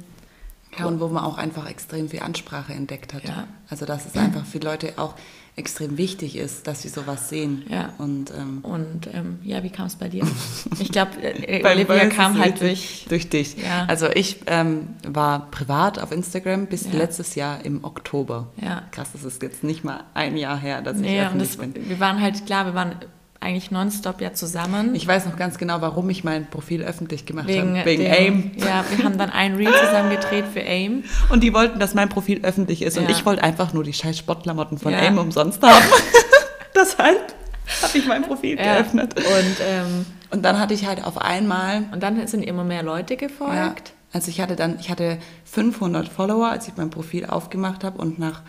ja, und wo man auch einfach extrem viel Ansprache entdeckt hat. Ja. Also dass es einfach für Leute auch extrem wichtig ist, dass sie sowas sehen. Ja. Und, ähm, und ähm, ja, wie kam es bei dir? Ich glaube, äh, Olivia kam halt durch, durch dich. Ja. Also ich ähm, war privat auf Instagram bis ja. letztes Jahr im Oktober. Ja. Krass, das ist jetzt nicht mal ein Jahr her, dass nee, ich öffentlich das, bin. Wir waren halt, klar, wir waren eigentlich nonstop ja zusammen. Ich weiß noch ganz genau, warum ich mein Profil öffentlich gemacht Wegen habe. Wegen dem, AIM. Ja, wir haben dann ein Reel zusammen gedreht für AIM. Und die wollten, dass mein Profil öffentlich ist. Ja. Und ich wollte einfach nur die scheiß Sportklamotten von ja. AIM umsonst haben. Deshalb habe ich mein Profil ja. geöffnet. Und, ähm, und dann hatte ich halt auf einmal... Und dann sind immer mehr Leute gefolgt. Ja. Also ich hatte dann, ich hatte 500 Follower, als ich mein Profil aufgemacht habe und nach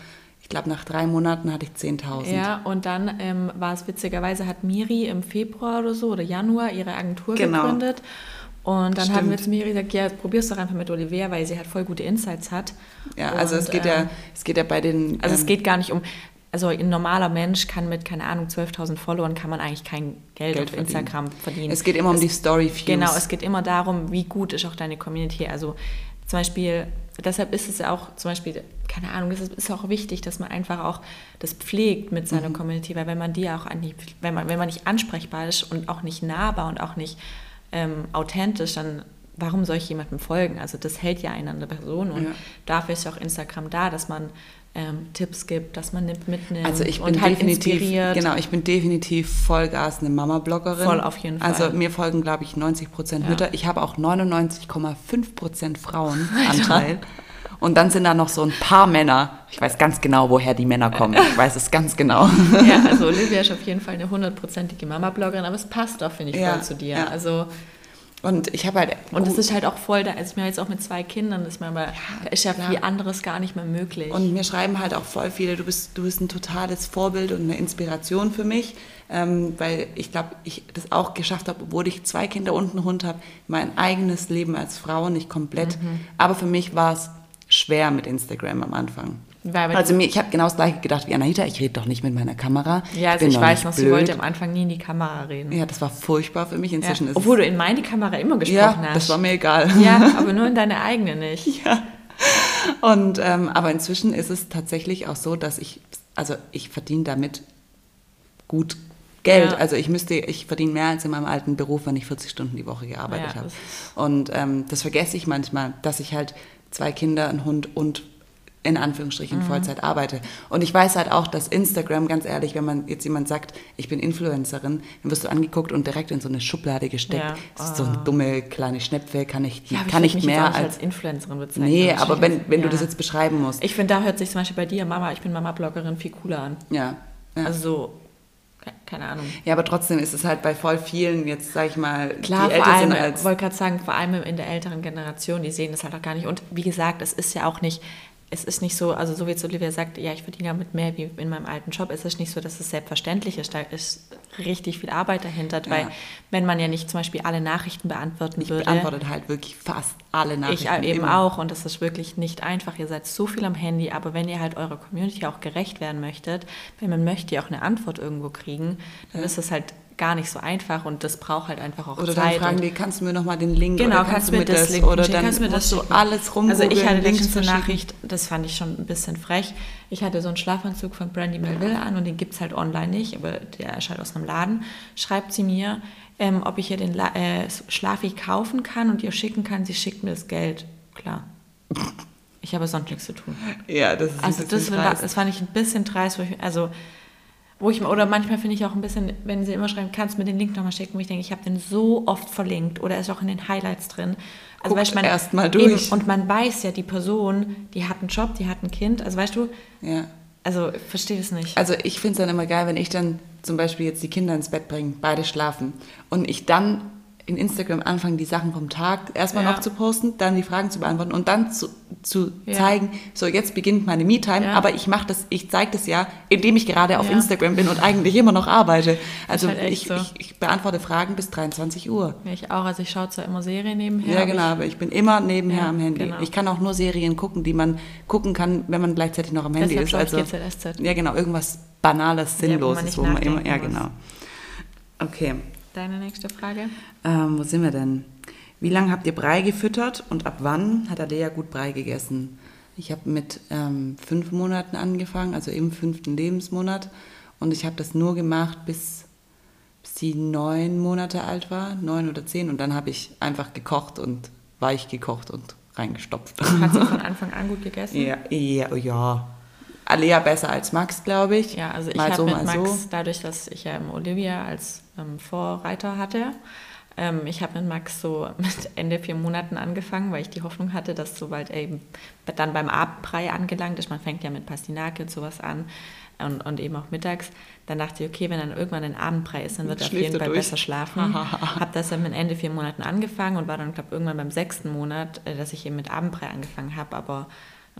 ich glaube, nach drei Monaten hatte ich 10.000. Ja, und dann ähm, war es witzigerweise, hat Miri im Februar oder so oder Januar ihre Agentur genau. gegründet. Und dann Stimmt. haben wir zu Miri gesagt, ja, probier's doch einfach mit Olivia, weil sie halt voll gute Insights hat. Ja, also und, es geht ja, ähm, es geht ja bei den... Also ähm, es geht gar nicht um, also ein normaler Mensch kann mit, keine Ahnung, 12.000 Followern kann man eigentlich kein Geld, Geld auf verdienen. Instagram verdienen. Es geht immer um es, die Story-Views. Genau, es geht immer darum, wie gut ist auch deine Community. Also zum Beispiel, deshalb ist es ja auch zum Beispiel, keine Ahnung, es ist auch wichtig, dass man einfach auch das pflegt mit seiner mhm. Community, weil wenn man die auch nicht, wenn man, wenn man nicht ansprechbar ist und auch nicht nahbar und auch nicht ähm, authentisch, dann warum soll ich jemandem folgen? Also das hält ja eine andere Person und ja. dafür ist ja auch Instagram da, dass man ähm, Tipps gibt, dass man mitnimmt also ich bin und halt definitiv, inspiriert. Genau, ich bin definitiv Vollgas eine Mama-Bloggerin. Voll auf jeden Fall. Also mir folgen, glaube ich, 90 Prozent ja. Mütter. Ich habe auch 99,5 Prozent Frauenanteil. Und dann sind da noch so ein paar Männer. Ich weiß ganz genau, woher die Männer kommen. Ich weiß es ganz genau. Ja, also Olivia ist auf jeden Fall eine hundertprozentige Mama-Bloggerin, aber es passt auch, finde ich, ja, voll zu dir. Ja. Also und ich habe halt. Und es ist halt auch voll da, also ich mir jetzt auch mit zwei Kindern, ist mir aber, ja, da ist ja klar. viel anderes gar nicht mehr möglich. Und mir schreiben halt auch voll viele, du bist, du bist ein totales Vorbild und eine Inspiration für mich, ähm, weil ich glaube, ich das auch geschafft habe, obwohl ich zwei Kinder und einen Hund habe, mein eigenes Leben als Frau nicht komplett. Mhm. Aber für mich war es schwer mit Instagram am Anfang. Also mir, ich habe genau das gleiche gedacht wie Anahita, ich rede doch nicht mit meiner Kamera. Ja, also ich, ich weiß noch, blöd. sie wollte am Anfang nie in die Kamera reden. Ja, das war furchtbar für mich. Inzwischen ja. Obwohl du in meine Kamera immer gesprochen ja, hast. das war mir egal. Ja, aber nur in deine eigene nicht. Ja. Und, ähm, aber inzwischen ist es tatsächlich auch so, dass ich, also ich verdiene damit gut Geld. Ja. Also ich müsste, ich verdiene mehr als in meinem alten Beruf, wenn ich 40 Stunden die Woche gearbeitet ja, habe. Und ähm, das vergesse ich manchmal, dass ich halt zwei Kinder, einen Hund und in Anführungsstrichen mhm. Vollzeit arbeite. Und ich weiß halt auch, dass Instagram, ganz ehrlich, wenn man jetzt jemand sagt, ich bin Influencerin, dann wirst du angeguckt und direkt in so eine Schublade gesteckt. Ja. Das ist so eine ah. dumme kleine Schnäpfe, kann ich, ja, kann ich, mehr als, als Influencerin bezeichnen. Nee, aber wenn, wenn ja. du das jetzt beschreiben musst. Ich finde, da hört sich zum Beispiel bei dir, Mama, ich bin Mama-Bloggerin, viel cooler an. Ja. Also so keine Ahnung. Ja, aber trotzdem ist es halt bei voll vielen, jetzt sage ich mal, Klar, die älter vor allem, sind als... Ich wollte gerade sagen, vor allem in der älteren Generation, die sehen das halt auch gar nicht. Und wie gesagt, es ist ja auch nicht es ist nicht so, also so wie jetzt Olivia sagt, ja, ich verdiene damit mehr wie in meinem alten Job, es ist nicht so, dass es selbstverständlich ist. Da ist richtig viel Arbeit dahinter, ja. weil wenn man ja nicht zum Beispiel alle Nachrichten beantworten ich würde. Ich beantworte halt wirklich fast alle Nachrichten. Ich eben immer. auch und das ist wirklich nicht einfach. Ihr seid so viel am Handy, aber wenn ihr halt eurer Community auch gerecht werden möchtet, wenn man möchte ja auch eine Antwort irgendwo kriegen, dann ja. ist es halt gar nicht so einfach und das braucht halt einfach auch oder Zeit. Oder dann fragen die, kannst du mir nochmal den Link genau, oder kannst, kannst du mir das, das Link oder dann kannst du mir das so alles rum. Also ich hatte letztens eine Nachricht, das fand ich schon ein bisschen frech. Ich hatte so einen Schlafanzug von Brandy Melville an und den gibt es halt online nicht, aber der erscheint aus einem Laden. Schreibt sie mir, ähm, ob ich ihr den La äh, Schlafi kaufen kann und ihr schicken kann. Sie schickt mir das Geld. Klar. Ich habe sonst nichts zu tun. Ja, das ist Also das, war, das fand ich ein bisschen dreist. Ich, also wo ich oder manchmal finde ich auch ein bisschen, wenn sie immer schreiben, kannst du mir den Link nochmal schicken, wo ich denke, ich habe den so oft verlinkt oder ist auch in den Highlights drin. Also weißt, man erst mal durch. Eben, und man weiß ja, die Person, die hat einen Job, die hat ein Kind, also weißt du, ja. also ich verstehe das nicht. Also ich finde es dann immer geil, wenn ich dann zum Beispiel jetzt die Kinder ins Bett bringe, beide schlafen und ich dann in Instagram anfangen, die Sachen vom Tag erstmal ja. noch zu posten, dann die Fragen zu beantworten und dann zu, zu ja. zeigen, so jetzt beginnt meine Me-Time, ja. aber ich mache das, ich zeige das ja, indem ich gerade auf Instagram bin und eigentlich immer noch arbeite. Also halt ich, so. ich, ich, beantworte Fragen bis 23 Uhr. ich auch, also ich schaue zwar immer Serien nebenher. Ja, genau, aber ich bin immer nebenher am Handy. Genau. Ich kann auch nur Serien gucken, die man gucken kann, wenn man gleichzeitig noch am Handy Deshalb ist. Also, GZSZ. Ja, genau, irgendwas Banales, Sinnloses, wo man, wo man immer, ja genau. Okay, Deine nächste Frage? Ähm, wo sind wir denn? Wie lange habt ihr Brei gefüttert und ab wann hat Alea gut Brei gegessen? Ich habe mit ähm, fünf Monaten angefangen, also im fünften Lebensmonat. Und ich habe das nur gemacht, bis, bis sie neun Monate alt war, neun oder zehn. Und dann habe ich einfach gekocht und weich gekocht und reingestopft. Hat sie von Anfang an gut gegessen? Ja, ja, ja. Alea besser als Max, glaube ich. Ja, also ich habe so, mit Max, so. dadurch, dass ich ja Olivia als ähm, Vorreiter hatte, ähm, ich habe mit Max so mit Ende vier Monaten angefangen, weil ich die Hoffnung hatte, dass sobald er eben dann beim Abendbrei angelangt ist, man fängt ja mit Pastinake und sowas an und, und eben auch mittags, dann dachte ich, okay, wenn dann irgendwann ein Abendbrei ist, dann wird er auf jeden Fall durch. besser schlafen. habe das dann mit Ende vier Monaten angefangen und war dann, glaube ich, irgendwann beim sechsten Monat, äh, dass ich eben mit Abendbrei angefangen habe, aber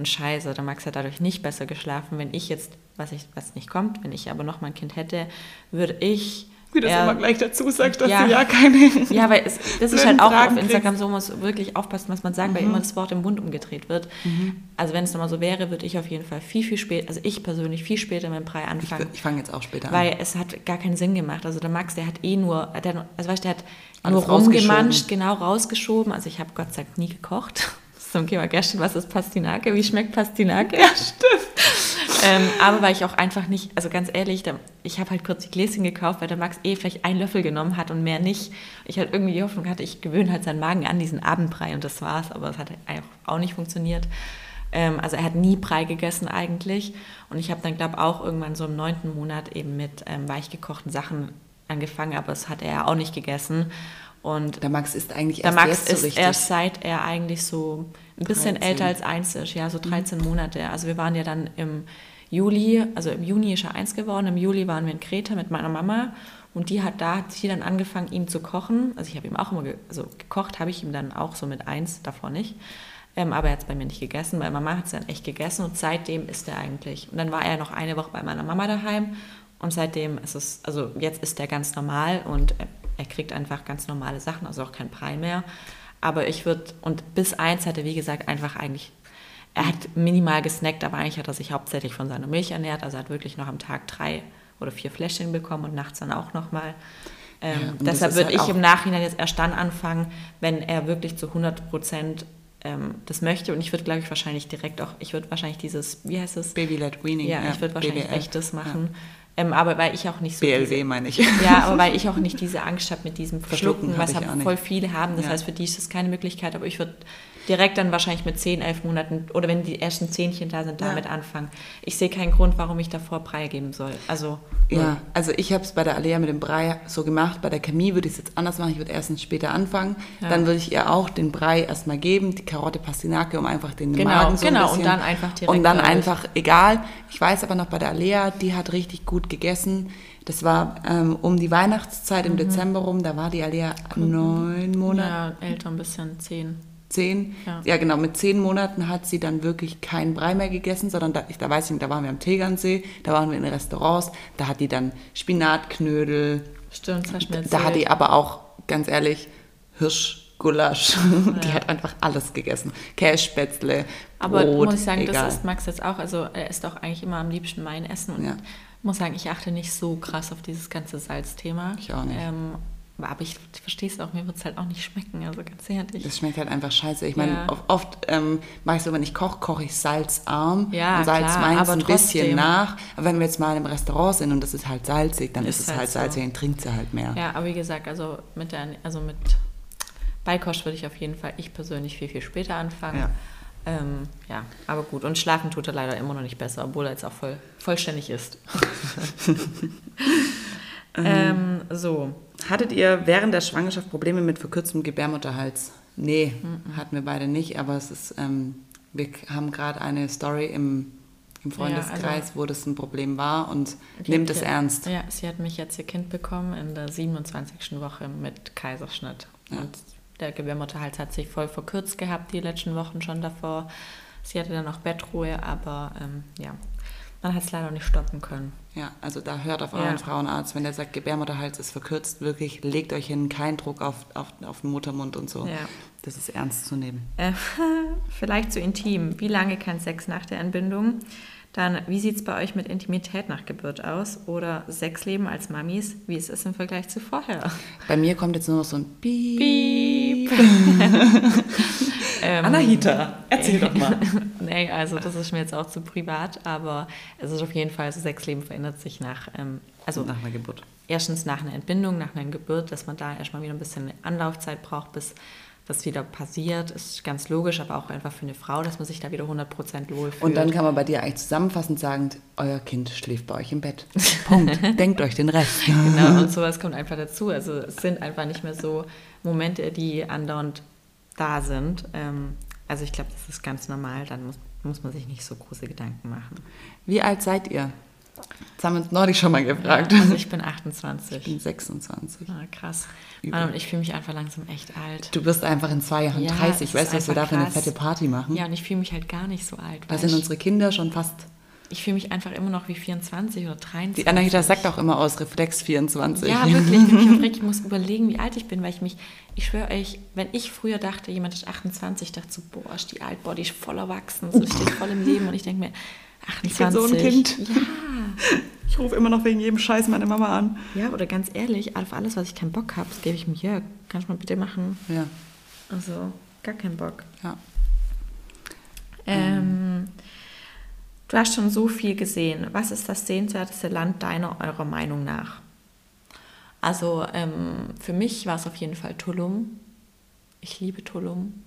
und scheiße, der Max hat dadurch nicht besser geschlafen. Wenn ich jetzt, was, ich, was nicht kommt, wenn ich aber noch mal ein Kind hätte, würde ich wie das immer gleich dazu sagt, dass ja, du ja keine. Ja, weil es, das ist halt auch Fragen auf Instagram kriegst. so, muss wirklich aufpassen, was man sagt, mhm. weil immer das Wort im Mund umgedreht wird. Mhm. Also wenn es nochmal so wäre, würde ich auf jeden Fall viel, viel später, also ich persönlich viel später mit dem Brei anfangen. Ich, ich fange jetzt auch später an. Weil es hat gar keinen Sinn gemacht. Also der Max, der hat eh nur, der, also weißt der hat Alles nur rumgemanscht, genau rausgeschoben. Also ich habe Gott sei Dank nie gekocht zum Thema gestern, was ist Pastinake? Wie schmeckt Pastinake? Ja, stimmt. ähm, aber weil ich auch einfach nicht, also ganz ehrlich, ich habe halt kurz die Gläschen gekauft, weil der Max eh vielleicht einen Löffel genommen hat und mehr nicht. Ich halt irgendwie die Hoffnung hatte, ich gewöhne halt seinen Magen an diesen Abendbrei und das war's, aber es hat auch nicht funktioniert. Ähm, also er hat nie Brei gegessen eigentlich und ich habe dann, glaube ich, auch irgendwann so im neunten Monat eben mit ähm, weichgekochten Sachen angefangen, aber es hat er auch nicht gegessen. Und der Max ist eigentlich erst Der Max ist so erst seit er eigentlich so ein bisschen 13. älter als eins ist, ja, so 13 mhm. Monate. Also wir waren ja dann im Juli, also im Juni ist er eins geworden, im Juli waren wir in Kreta mit meiner Mama und die hat da hat sie dann angefangen, ihm zu kochen. Also ich habe ihm auch immer, ge also gekocht habe ich ihm dann auch so mit eins, davor nicht. Ähm, aber er hat es bei mir nicht gegessen, weil Mama hat es dann echt gegessen und seitdem ist er eigentlich. Und dann war er noch eine Woche bei meiner Mama daheim und seitdem ist es, also jetzt ist er ganz normal und er kriegt einfach ganz normale Sachen, also auch kein Brei mehr. Aber ich würde, und bis eins hat er, wie gesagt, einfach eigentlich, er hat minimal gesnackt, aber eigentlich hat er sich hauptsächlich von seiner Milch ernährt. Also er hat wirklich noch am Tag drei oder vier Fläschchen bekommen und nachts dann auch nochmal. Ähm, ja, deshalb würde halt ich im Nachhinein jetzt erst dann anfangen, wenn er wirklich zu 100 Prozent ähm, das möchte. Und ich würde, glaube ich, wahrscheinlich direkt auch, ich würde wahrscheinlich dieses, wie heißt es? Baby-led Weaning. Ja, ja, ich würde wahrscheinlich echt das machen. Ja. Ähm, aber weil ich auch nicht so. BLW diese, meine ich. Ja, aber weil ich auch nicht diese Angst habe mit diesem Verschlucken, was voll viele haben. Das ja. heißt, für die ist das keine Möglichkeit. Aber ich würde direkt dann wahrscheinlich mit 10, 11 Monaten oder wenn die ersten Zähnchen da sind, damit ja. anfangen. Ich sehe keinen Grund, warum ich davor Brei geben soll. Also ja, also ich habe es bei der Alea mit dem Brei so gemacht. Bei der Camille würde ich es jetzt anders machen. Ich würde erstens später anfangen. Ja. Dann würde ich ihr auch den Brei erstmal geben, die Karotte Pastinake, um einfach den genau, Magen so Genau, ein und dann einfach direkt. Und dann einfach, egal. Ich weiß aber noch bei der Alea, die hat richtig gut gegessen. Das war ähm, um die Weihnachtszeit im mhm. Dezember rum, da war die Alea neun Monate. Ja, älter ein bisschen, zehn zehn, ja. ja. genau, mit zehn Monaten hat sie dann wirklich keinen Brei mehr gegessen, sondern da, ich, da weiß ich nicht, da waren wir am Tegernsee, da waren wir in Restaurants, da hat die dann Spinatknödel. Stimmt, das hast du mir Da hat die aber auch, ganz ehrlich, Hirschgulasch. Ja. Die hat einfach alles gegessen. Kässpätzle, Aber Brot, muss ich sagen, egal. das ist Max jetzt auch, also er isst auch eigentlich immer am liebsten mein Essen und ja. muss sagen, ich achte nicht so krass auf dieses ganze Salzthema. Ich auch nicht. Ähm, aber ich verstehe es auch, mir wird es halt auch nicht schmecken, also ganz ehrlich. Das schmeckt halt einfach scheiße. Ich meine, ja. oft ähm, mache ich so, wenn ich koche, koche ich salzarm ja, und salz klar, meins ein bisschen nach. Aber wenn wir jetzt mal im Restaurant sind und das ist halt salzig, dann ist, ist es halt, halt salzig, dann trinkt sie halt mehr. Ja, aber wie gesagt, also mit der, also mit Beikost würde ich auf jeden Fall, ich persönlich viel, viel später anfangen. Ja. Ähm, ja, aber gut. Und schlafen tut er leider immer noch nicht besser, obwohl er jetzt auch voll, vollständig ist. ähm, so, Hattet ihr während der Schwangerschaft Probleme mit verkürztem Gebärmutterhals? Nee, mhm. hatten wir beide nicht, aber es ist, ähm, wir haben gerade eine Story im, im Freundeskreis, ja, also, wo das ein Problem war und nimmt es ernst. Ja, sie hat mich jetzt ihr Kind bekommen in der 27. Woche mit Kaiserschnitt. Ja. Und der Gebärmutterhals hat sich voll verkürzt gehabt, die letzten Wochen schon davor. Sie hatte dann auch Bettruhe, aber ähm, ja, man hat es leider nicht stoppen können. Ja, also da hört auf euren ja. Frauenarzt, wenn der sagt, Gebärmutterhals ist verkürzt, wirklich legt euch hin, keinen Druck auf, auf, auf den Muttermund und so. Ja. Das ist ernst zu nehmen. Äh, vielleicht zu intim. Wie lange kann Sex nach der Entbindung? Dann, wie sieht es bei euch mit Intimität nach Geburt aus? Oder Sexleben als Mamis? Wie ist es im Vergleich zu vorher? Bei mir kommt jetzt nur noch so ein Piep. Piep. ähm, Anahita, erzähl doch mal. nee, also das ist mir jetzt auch zu privat, aber es ist auf jeden Fall, so Sexleben verändert sich nach, ähm, also nach einer Geburt. Erstens nach einer Entbindung, nach einer Geburt, dass man da erstmal wieder ein bisschen Anlaufzeit braucht, bis das wieder passiert, ist ganz logisch, aber auch einfach für eine Frau, dass man sich da wieder 100% wohlfühlt. Und dann kann man bei dir eigentlich zusammenfassend sagen, euer Kind schläft bei euch im Bett. Punkt. Denkt euch den Rest. genau, und sowas kommt einfach dazu. Also es sind einfach nicht mehr so Momente, die andauernd da sind. Ähm, also ich glaube, das ist ganz normal, dann muss, muss man sich nicht so große Gedanken machen. Wie alt seid ihr? Das haben wir uns neulich schon mal gefragt. Ja, also ich bin 28. Ich bin 26. Ah, krass. Mann, und ich fühle mich einfach langsam echt alt. Du wirst einfach in zwei Jahren ja, 30. Weißt du, was wir da für eine fette Party machen? Ja, und ich fühle mich halt gar nicht so alt. Da sind unsere Kinder schon fast... Ich fühle mich einfach immer noch wie 24 oder 23. Die Anahita sagt auch immer aus Reflex 24. Ja, wirklich. Ich, muss überlegen, wie alt ich bin, weil ich mich... Ich schwöre euch, wenn ich früher dachte, jemand ist 28, dachte so, boah, ist die alt, boah, die ist voll erwachsen, so steht voll im Leben. Und ich denke mir, 28. Ich bin so ein Kind. Ja. Ich rufe immer noch wegen jedem Scheiß meine Mama an. Ja, oder ganz ehrlich, auf alles, was ich keinen Bock habe, das gebe ich mir, Jörg, kannst du mal bitte machen? Ja. Also, gar keinen Bock. Ja. Ähm, du hast schon so viel gesehen. Was ist das sehenswerteste Land deiner, eurer Meinung nach? Also, ähm, für mich war es auf jeden Fall Tulum. Ich liebe Tulum.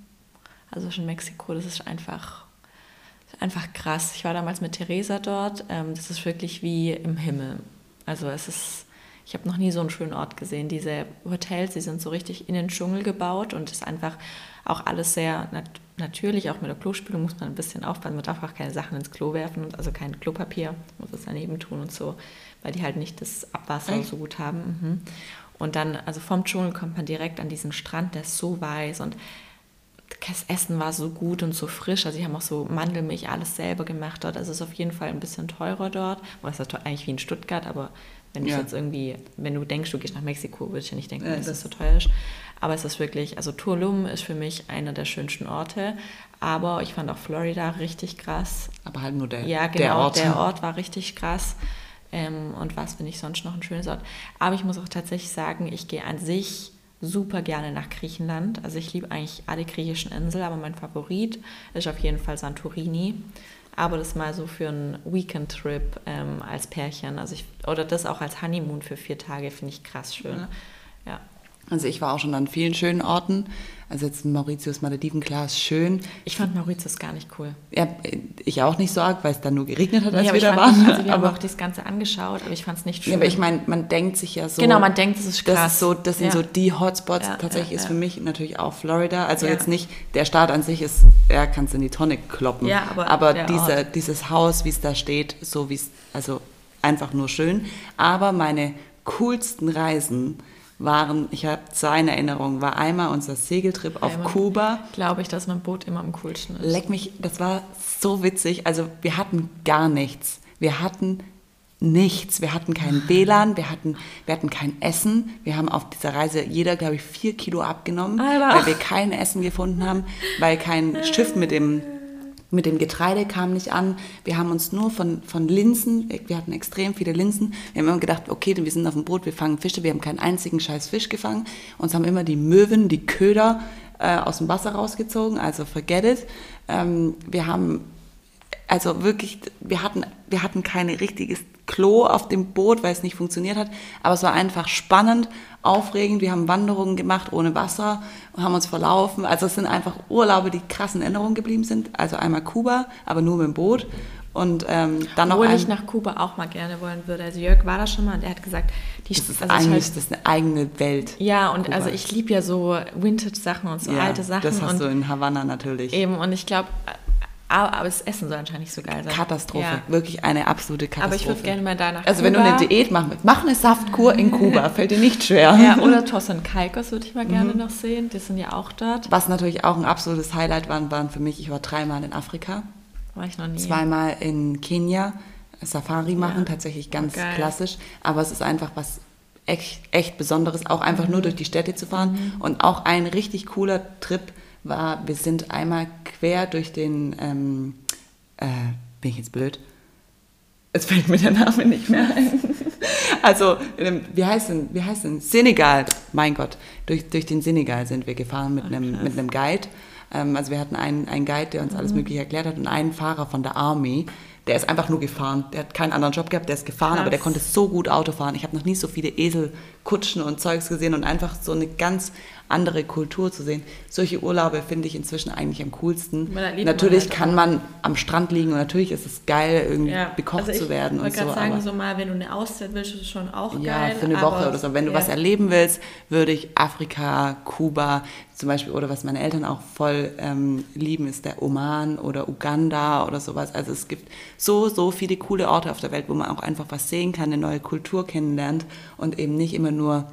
Also schon Mexiko, das ist einfach einfach krass. Ich war damals mit Theresa dort. Ähm, das ist wirklich wie im Himmel. Also es ist, ich habe noch nie so einen schönen Ort gesehen. Diese Hotels, die sind so richtig in den Dschungel gebaut und es ist einfach auch alles sehr nat natürlich. Auch mit der Klospülung muss man ein bisschen aufpassen. Man darf auch keine Sachen ins Klo werfen, also kein Klopapier, muss es daneben tun und so, weil die halt nicht das Abwasser Echt? so gut haben. Mhm. Und dann, also vom Dschungel kommt man direkt an diesen Strand, der ist so weiß und das Essen war so gut und so frisch. Also, sie haben auch so Mandelmilch, alles selber gemacht dort. Also, es ist auf jeden Fall ein bisschen teurer dort. Was ist eigentlich wie in Stuttgart, aber wenn ja. ich jetzt irgendwie, wenn du denkst, du gehst nach Mexiko, würde ich ja nicht denken, ja, dass es so teuer ist. Aber es ist wirklich, also Tulum ist für mich einer der schönsten Orte. Aber ich fand auch Florida richtig krass. Aber halt nur der, ja, genau, der Ort. Der Ort war richtig krass. Ähm, und was finde ich sonst noch ein schönes Ort? Aber ich muss auch tatsächlich sagen, ich gehe an sich super gerne nach Griechenland. Also ich liebe eigentlich alle griechischen Inseln, aber mein Favorit ist auf jeden Fall Santorini. Aber das mal so für einen Weekend-Trip ähm, als Pärchen. Also ich, oder das auch als Honeymoon für vier Tage finde ich krass schön. Ja. ja. Also ich war auch schon an vielen schönen Orten. Also jetzt Mauritius Malediven, klar, ist schön. Ich fand Mauritius gar nicht cool. Ja, ich auch nicht so arg, weil es dann nur geregnet hat, als ja, wir da waren. Also wir aber, haben auch das Ganze angeschaut, aber ich fand es nicht schön. Ja, aber ich meine, man denkt sich ja so... Genau, man denkt, das ist krass. Das, ist so, das sind ja. so die Hotspots. Ja, Tatsächlich ist für mich natürlich auch Florida. Also jetzt nicht, der Staat an sich ist, er kann es in die Tonne kloppen. Ja, aber aber diese, dieses Haus, wie es da steht, so wie es, also einfach nur schön. Aber meine coolsten Reisen waren, ich habe zwei in Erinnerung, war einmal unser Segeltrip auf einmal Kuba. Glaube ich, dass mein Boot immer am coolsten ist. Leck mich, das war so witzig. Also wir hatten gar nichts. Wir hatten nichts. Wir hatten kein WLAN, wir hatten, wir hatten kein Essen. Wir haben auf dieser Reise jeder, glaube ich, vier Kilo abgenommen, Alter. weil wir kein Essen gefunden haben, weil kein Schiff mit dem mit dem Getreide kam nicht an. Wir haben uns nur von, von Linsen, wir hatten extrem viele Linsen. Wir haben immer gedacht, okay, wir sind auf dem Boot, wir fangen Fische. Wir haben keinen einzigen scheiß Fisch gefangen. Uns haben immer die Möwen, die Köder äh, aus dem Wasser rausgezogen, also forget it. Ähm, wir haben, also wirklich, wir hatten, wir hatten kein richtiges Klo auf dem Boot, weil es nicht funktioniert hat. Aber es war einfach spannend aufregend. Wir haben Wanderungen gemacht ohne Wasser und haben uns verlaufen. Also es sind einfach Urlaube, die krassen Erinnerungen geblieben sind. Also einmal Kuba, aber nur mit dem Boot. Und ähm, dann Obwohl noch ich nach Kuba auch mal gerne wollen würde. Also Jörg war da schon mal und er hat gesagt, die das ist also eigentlich halt, das ist eine eigene Welt. Ja, und Kuba. also ich liebe ja so Vintage-Sachen und so ja, alte Sachen. Das hast du in Havanna natürlich. Eben, und ich glaube, aber das Essen soll anscheinend nicht so geil sein. Katastrophe. Ja. Wirklich eine absolute Katastrophe. Aber ich würde gerne mal da nach Also Kuba. wenn du eine Diät machen willst, mach eine Saftkur in Kuba. Fällt dir nicht schwer. Ja, oder Toss und Kalkos würde ich mal gerne mhm. noch sehen. Die sind ja auch dort. Was natürlich auch ein absolutes Highlight waren, waren für mich, ich war dreimal in Afrika. War ich noch nie. Zweimal in Kenia. Safari machen, ja. tatsächlich ganz oh, klassisch. Aber es ist einfach was echt, echt Besonderes, auch einfach mhm. nur durch die Städte zu fahren. Mhm. Und auch ein richtig cooler Trip war, wir sind einmal quer durch den, ähm, äh, bin ich jetzt blöd? Es fällt mir der Name nicht mehr ein. Also, wie heißt denn, wie heißt denn? Senegal, mein Gott. Durch, durch den Senegal sind wir gefahren mit, einem, mit einem Guide. Ähm, also wir hatten einen, einen Guide, der uns mhm. alles Mögliche erklärt hat und einen Fahrer von der Army, der ist einfach nur gefahren. Der hat keinen anderen Job gehabt, der ist gefahren, Krass. aber der konnte so gut Auto fahren. Ich habe noch nie so viele Eselkutschen und Zeugs gesehen und einfach so eine ganz andere Kultur zu sehen. Solche Urlaube finde ich inzwischen eigentlich am coolsten. Natürlich halt kann man am Strand liegen und natürlich ist es geil, irgendwie ja. bekocht also zu werden und so. Ich wollte sagen, so mal, wenn du eine Auszeit willst, ist es schon auch ja, geil. Ja, für eine Woche oder so. Wenn du ja. was erleben willst, würde ich Afrika, Kuba zum Beispiel, oder was meine Eltern auch voll ähm, lieben, ist der Oman oder Uganda oder sowas. Also es gibt so, so viele coole Orte auf der Welt, wo man auch einfach was sehen kann, eine neue Kultur kennenlernt und eben nicht immer nur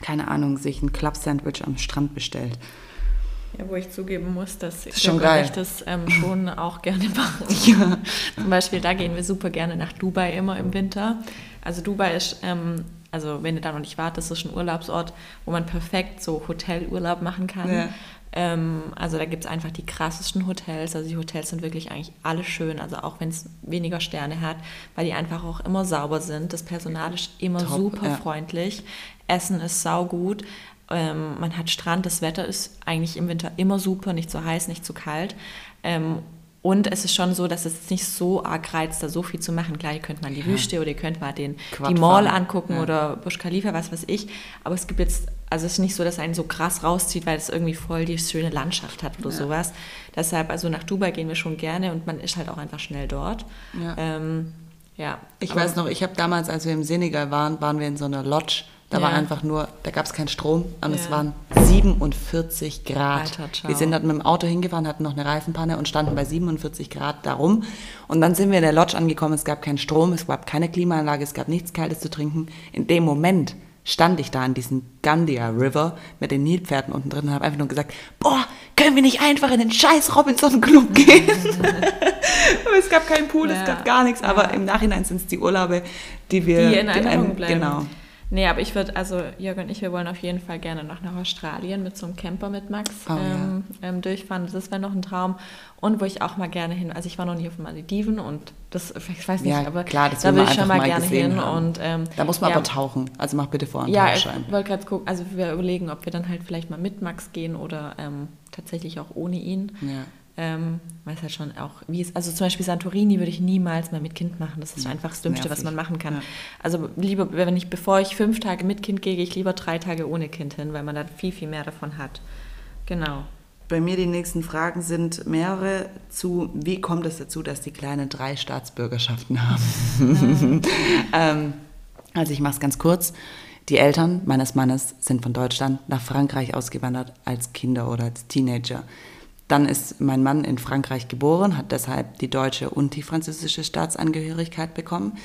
keine Ahnung, sich ein Club-Sandwich am Strand bestellt. Ja, wo ich zugeben muss, dass das geil. ich das ähm, schon auch gerne mache. Ja. Zum Beispiel, da gehen wir super gerne nach Dubai immer im Winter. Also Dubai ist, ähm, also wenn ihr da noch nicht wart, das ist ein Urlaubsort, wo man perfekt so Hotelurlaub machen kann. Ja. Ähm, also da gibt es einfach die krassesten Hotels. Also die Hotels sind wirklich eigentlich alle schön, also auch wenn es weniger Sterne hat, weil die einfach auch immer sauber sind. Das Personal ist immer Top, super ja. freundlich. Essen ist saugut. Ähm, man hat Strand, das Wetter ist eigentlich im Winter immer super, nicht zu heiß, nicht zu kalt. Ähm, und es ist schon so, dass es nicht so arg reizt, da so viel zu machen. Klar, ihr könnt mal die ja. Wüste oder ihr könnt mal den, die Mall angucken ja. oder Busch Khalifa, was weiß ich. Aber es gibt jetzt, also es ist nicht so, dass einen so krass rauszieht, weil es irgendwie voll die schöne Landschaft hat oder ja. sowas. Deshalb, also nach Dubai gehen wir schon gerne und man ist halt auch einfach schnell dort. Ja. Ähm, ja. Ich weiß noch, ich habe damals, als wir im Senegal waren, waren wir in so einer Lodge da ja. war einfach nur, da gab es keinen Strom und ja. es waren 47 Grad. Alter, wir sind dort mit dem Auto hingefahren, hatten noch eine Reifenpanne und standen bei 47 Grad darum. Und dann sind wir in der Lodge angekommen, es gab keinen Strom, es gab keine Klimaanlage, es gab nichts Kaltes zu trinken. In dem Moment stand ich da an diesem Gandia River mit den Nilpferden unten drin und habe einfach nur gesagt, boah, können wir nicht einfach in den scheiß Robinson Club gehen? es gab keinen Pool, ja. es gab gar nichts, aber im Nachhinein sind es die Urlaube, die wir... Die in Erinnerung bleiben. Genau. Nee, aber ich würde, also Jörg und ich, wir wollen auf jeden Fall gerne noch nach Australien mit so einem Camper mit Max oh, ähm, ja. ähm, durchfahren. Das wäre noch ein Traum. Und wo ich auch mal gerne hin, also ich war noch nie auf den Malediven und das, ich weiß nicht, ja, aber klar, das da will ich schon mal, mal gerne hin. Und, ähm, da muss man ja, aber tauchen, also mach bitte vor einen Ja, ich wollte gerade gucken, also wir überlegen, ob wir dann halt vielleicht mal mit Max gehen oder ähm, tatsächlich auch ohne ihn. Ja. Ähm, weil es halt schon auch, wie es, also zum Beispiel Santorini würde ich niemals mal mit Kind machen. Das ist einfach das Dümmste, was man machen kann. Ja. Also lieber, wenn ich, bevor ich fünf Tage mit Kind gehe, gehe ich lieber drei Tage ohne Kind hin, weil man dann viel, viel mehr davon hat. Genau. Bei mir die nächsten Fragen sind mehrere zu, wie kommt es dazu, dass die Kleinen drei Staatsbürgerschaften haben? ähm, also ich mache es ganz kurz. Die Eltern meines Mannes sind von Deutschland nach Frankreich ausgewandert als Kinder oder als Teenager. Dann ist mein Mann in Frankreich geboren, hat deshalb die deutsche und die französische Staatsangehörigkeit bekommen.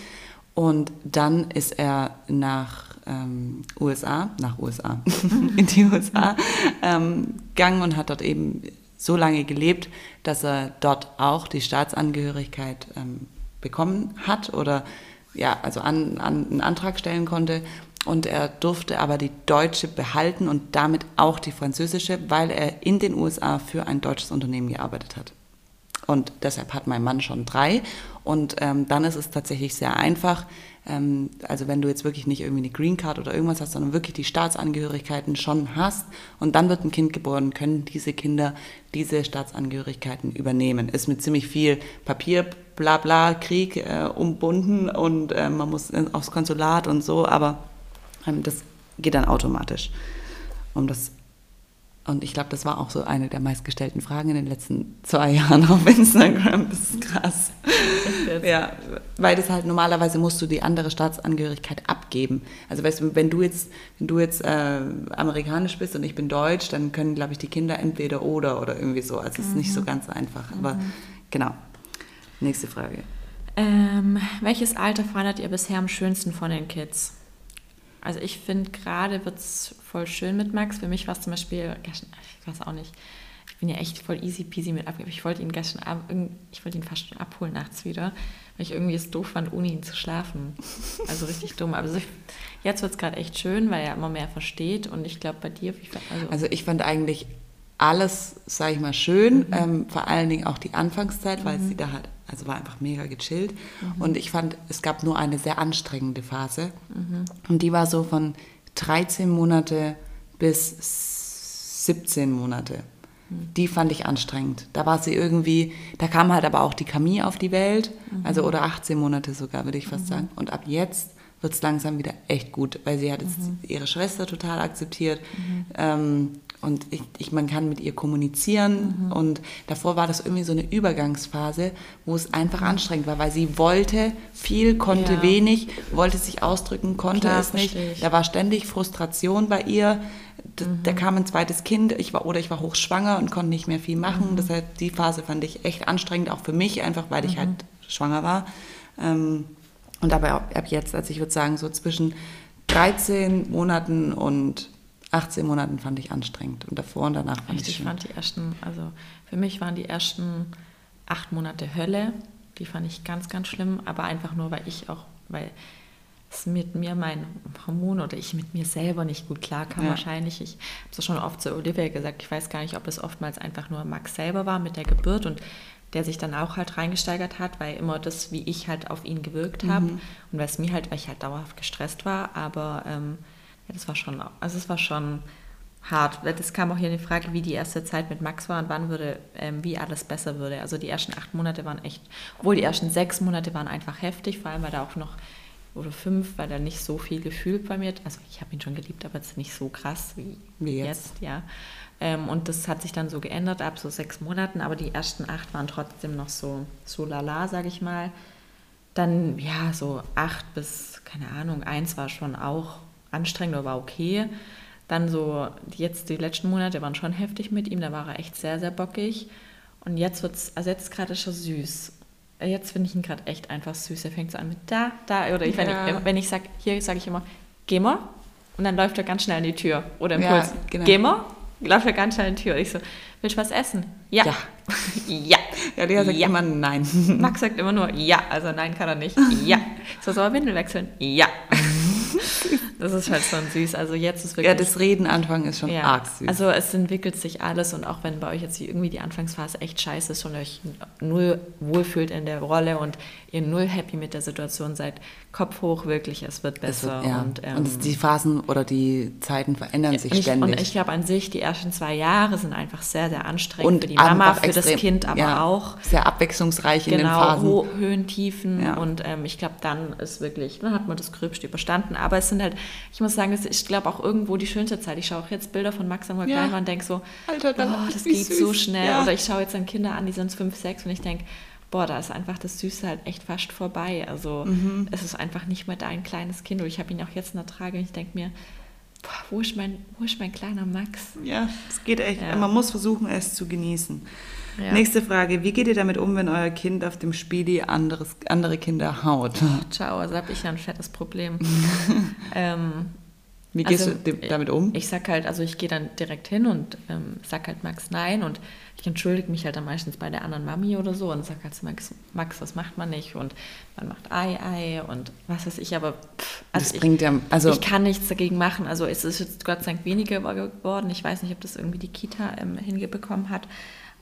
Und dann ist er nach ähm, USA, nach USA, in die USA ähm, gegangen und hat dort eben so lange gelebt, dass er dort auch die Staatsangehörigkeit ähm, bekommen hat oder ja, also an, an einen Antrag stellen konnte und er durfte aber die deutsche behalten und damit auch die französische, weil er in den USA für ein deutsches Unternehmen gearbeitet hat. Und deshalb hat mein Mann schon drei. Und ähm, dann ist es tatsächlich sehr einfach. Ähm, also wenn du jetzt wirklich nicht irgendwie eine Green Card oder irgendwas hast, sondern wirklich die Staatsangehörigkeiten schon hast und dann wird ein Kind geboren, können diese Kinder diese Staatsangehörigkeiten übernehmen. Ist mit ziemlich viel Papier, bla bla, Krieg äh, umbunden und äh, man muss aufs Konsulat und so, aber das geht dann automatisch. Um das und ich glaube, das war auch so eine der meistgestellten Fragen in den letzten zwei Jahren auf Instagram. Das ist krass. ja, weil das halt normalerweise musst du die andere Staatsangehörigkeit abgeben. Also weißt du, wenn du jetzt, wenn du jetzt äh, amerikanisch bist und ich bin deutsch, dann können, glaube ich, die Kinder entweder oder oder irgendwie so. Also es ist mhm. nicht so mhm. ganz einfach. Aber mhm. genau. Nächste Frage. Ähm, welches Alter fandet ihr bisher am schönsten von den Kids? Also ich finde gerade wird es voll schön mit Max. Für mich war es zum Beispiel, ich weiß auch nicht, ich bin ja echt voll easy peasy mit abgeben. Ich wollte ihn gestern Abend, ich wollte ihn fast schon abholen nachts wieder, weil ich irgendwie es doof fand, ohne ihn zu schlafen. Also richtig dumm. Aber also jetzt wird es gerade echt schön, weil er immer mehr versteht und ich glaube bei dir, also, also ich fand eigentlich alles, sage ich mal, schön, mhm. ähm, vor allen Dingen auch die Anfangszeit, weil mhm. sie da halt, also war einfach mega gechillt. Mhm. Und ich fand, es gab nur eine sehr anstrengende Phase. Mhm. Und die war so von 13 Monate bis 17 Monate. Mhm. Die fand ich anstrengend. Da war sie irgendwie, da kam halt aber auch die Camille auf die Welt, mhm. also oder 18 Monate sogar, würde ich fast sagen. Und ab jetzt wird es langsam wieder echt gut, weil sie hat jetzt ihre Schwester total akzeptiert. Ähm, und ich, ich, man kann mit ihr kommunizieren. Mhm. Und davor war das irgendwie so eine Übergangsphase, wo es einfach anstrengend war, weil sie wollte viel, konnte ja. wenig, wollte sich ausdrücken, konnte Klar, es nicht. Da war ständig Frustration bei ihr. Da, mhm. da, kam ein zweites Kind, ich war oder ich war hochschwanger und konnte nicht mehr viel machen. Mhm. Deshalb die Phase fand ich echt anstrengend, auch für mich, einfach weil ich halt mhm. schwanger war. Ähm, und aber ab jetzt, also ich würde sagen, so zwischen 13 Monaten und 18 Monaten fand ich anstrengend und davor und danach fand Echt, ich Ich fand die ersten, also für mich waren die ersten acht Monate Hölle. Die fand ich ganz, ganz schlimm, aber einfach nur, weil ich auch, weil es mit mir mein Hormon oder ich mit mir selber nicht gut klarkam ja. wahrscheinlich. Ich habe es schon oft zu Olivia gesagt, ich weiß gar nicht, ob es oftmals einfach nur Max selber war mit der Geburt und der sich dann auch halt reingesteigert hat, weil immer das, wie ich halt auf ihn gewirkt habe mhm. und weil es mir halt, weil ich halt dauerhaft gestresst war, aber ähm, ja, das war schon, also es war schon hart. Es kam auch hier die Frage, wie die erste Zeit mit Max war und wann würde, ähm, wie alles besser würde. Also die ersten acht Monate waren echt, obwohl die ersten sechs Monate waren einfach heftig, vor allem weil da auch noch, oder fünf, weil da nicht so viel gefühlt bei mir, also ich habe ihn schon geliebt, aber jetzt nicht so krass wie, wie jetzt. jetzt. ja. Ähm, und das hat sich dann so geändert ab so sechs Monaten, aber die ersten acht waren trotzdem noch so, so lala, sage ich mal. Dann, ja, so acht bis, keine Ahnung, eins war schon auch anstrengend, aber war okay. Dann so, jetzt die letzten Monate waren schon heftig mit ihm, da war er echt sehr, sehr bockig. Und jetzt wird es, also jetzt gerade schon süß. Jetzt finde ich ihn gerade echt einfach süß. Er fängt so an mit da, da, oder ich, ja. wenn ich, wenn ich sage, hier sage ich immer, geh mal. Und dann läuft er ganz schnell in die Tür. Oder Impuls, ja, genau. geh mal. Läuft er ganz schnell in die Tür. Und ich so, willst du was essen? Ja. Ja. ja. Ja, Lea sagt ja. immer nein. Max sagt immer nur ja. Also nein kann er nicht. Ja. So, soll er Windel wechseln? Ja. Das ist halt schon süß. Also jetzt ist wirklich. Ja, das Reden anfangen ist schon ja. arg süß. Also es entwickelt sich alles und auch wenn bei euch jetzt irgendwie die Anfangsphase echt scheiße ist und euch null wohlfühlt in der Rolle und ihr null happy mit der Situation seid, Kopf hoch, wirklich, es wird besser. Es wird, ja. Und, ähm, und die Phasen oder die Zeiten verändern sich ich, ständig. Und ich glaube an sich, die ersten zwei Jahre sind einfach sehr, sehr anstrengend und für die Mama, für extrem, das Kind aber ja, auch. Sehr abwechslungsreich genau, in den Phasen. Genau, Höhen, Tiefen und ähm, ich glaube, dann ist wirklich, dann hat man das Gröbste überstanden. Aber es sind halt, ich muss sagen, ich glaube auch irgendwo die schönste Zeit. Ich schaue auch jetzt Bilder von Max, wo er klein war und denke so, Alter, oh, das geht süß. so schnell. Oder ich schaue jetzt an Kinder an, die sind fünf, sechs und ich denke, boah, da ist einfach das Süße halt echt fast vorbei. Also mhm. es ist einfach nicht mehr dein kleines Kind. Und ich habe ihn auch jetzt in der Trage und ich denke mir, boah, wo ist, mein, wo ist mein kleiner Max? Ja, es geht echt. Ja. Man muss versuchen, es zu genießen. Ja. Nächste Frage. Wie geht ihr damit um, wenn euer Kind auf dem Spieli anderes, andere Kinder haut? Ciao, also habe ich ja ein fettes Problem. ähm, wie gehst also, du damit um? Ich sag halt, also ich gehe dann direkt hin und ähm, sag halt Max nein und ich entschuldige mich halt dann meistens bei der anderen Mami oder so und sag halt zu Max, Max, das macht man nicht und man macht Ei, Ei und was weiß ich, aber pff, also das ich, bringt ja, also ich kann nichts dagegen machen. Also es ist jetzt Gott sei Dank weniger geworden. Ich weiß nicht, ob das irgendwie die Kita ähm, hingebekommen hat.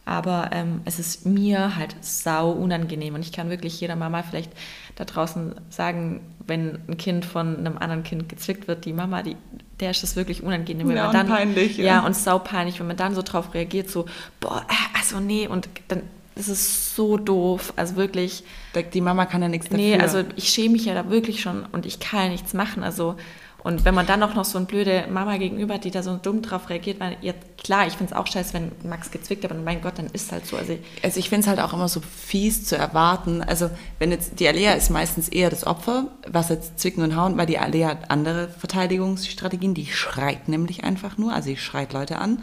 Aber ähm, es ist mir halt sau unangenehm und ich kann wirklich jeder Mama vielleicht da draußen sagen, wenn ein Kind von einem anderen Kind gezwickt wird, die Mama, die, der ist das wirklich unangenehm. Wenn ja, man dann, peinlich. Ja. ja, und sau peinlich, wenn man dann so drauf reagiert, so, boah, also nee, und dann ist so doof. Also wirklich. Die Mama kann ja nichts dafür. Nee, also ich schäme mich ja da wirklich schon und ich kann ja nichts machen. Also und wenn man dann auch noch so eine blöde Mama gegenüber hat, die da so dumm drauf reagiert, weil ja, klar, ich finde es auch scheiße, wenn Max gezwickt, aber mein Gott, dann ist es halt so. Also, also ich finde es halt auch immer so fies zu erwarten. Also wenn jetzt, die Alea ist meistens eher das Opfer, was jetzt zwicken und hauen, weil die Alea hat andere Verteidigungsstrategien, die schreit nämlich einfach nur, also sie schreit Leute an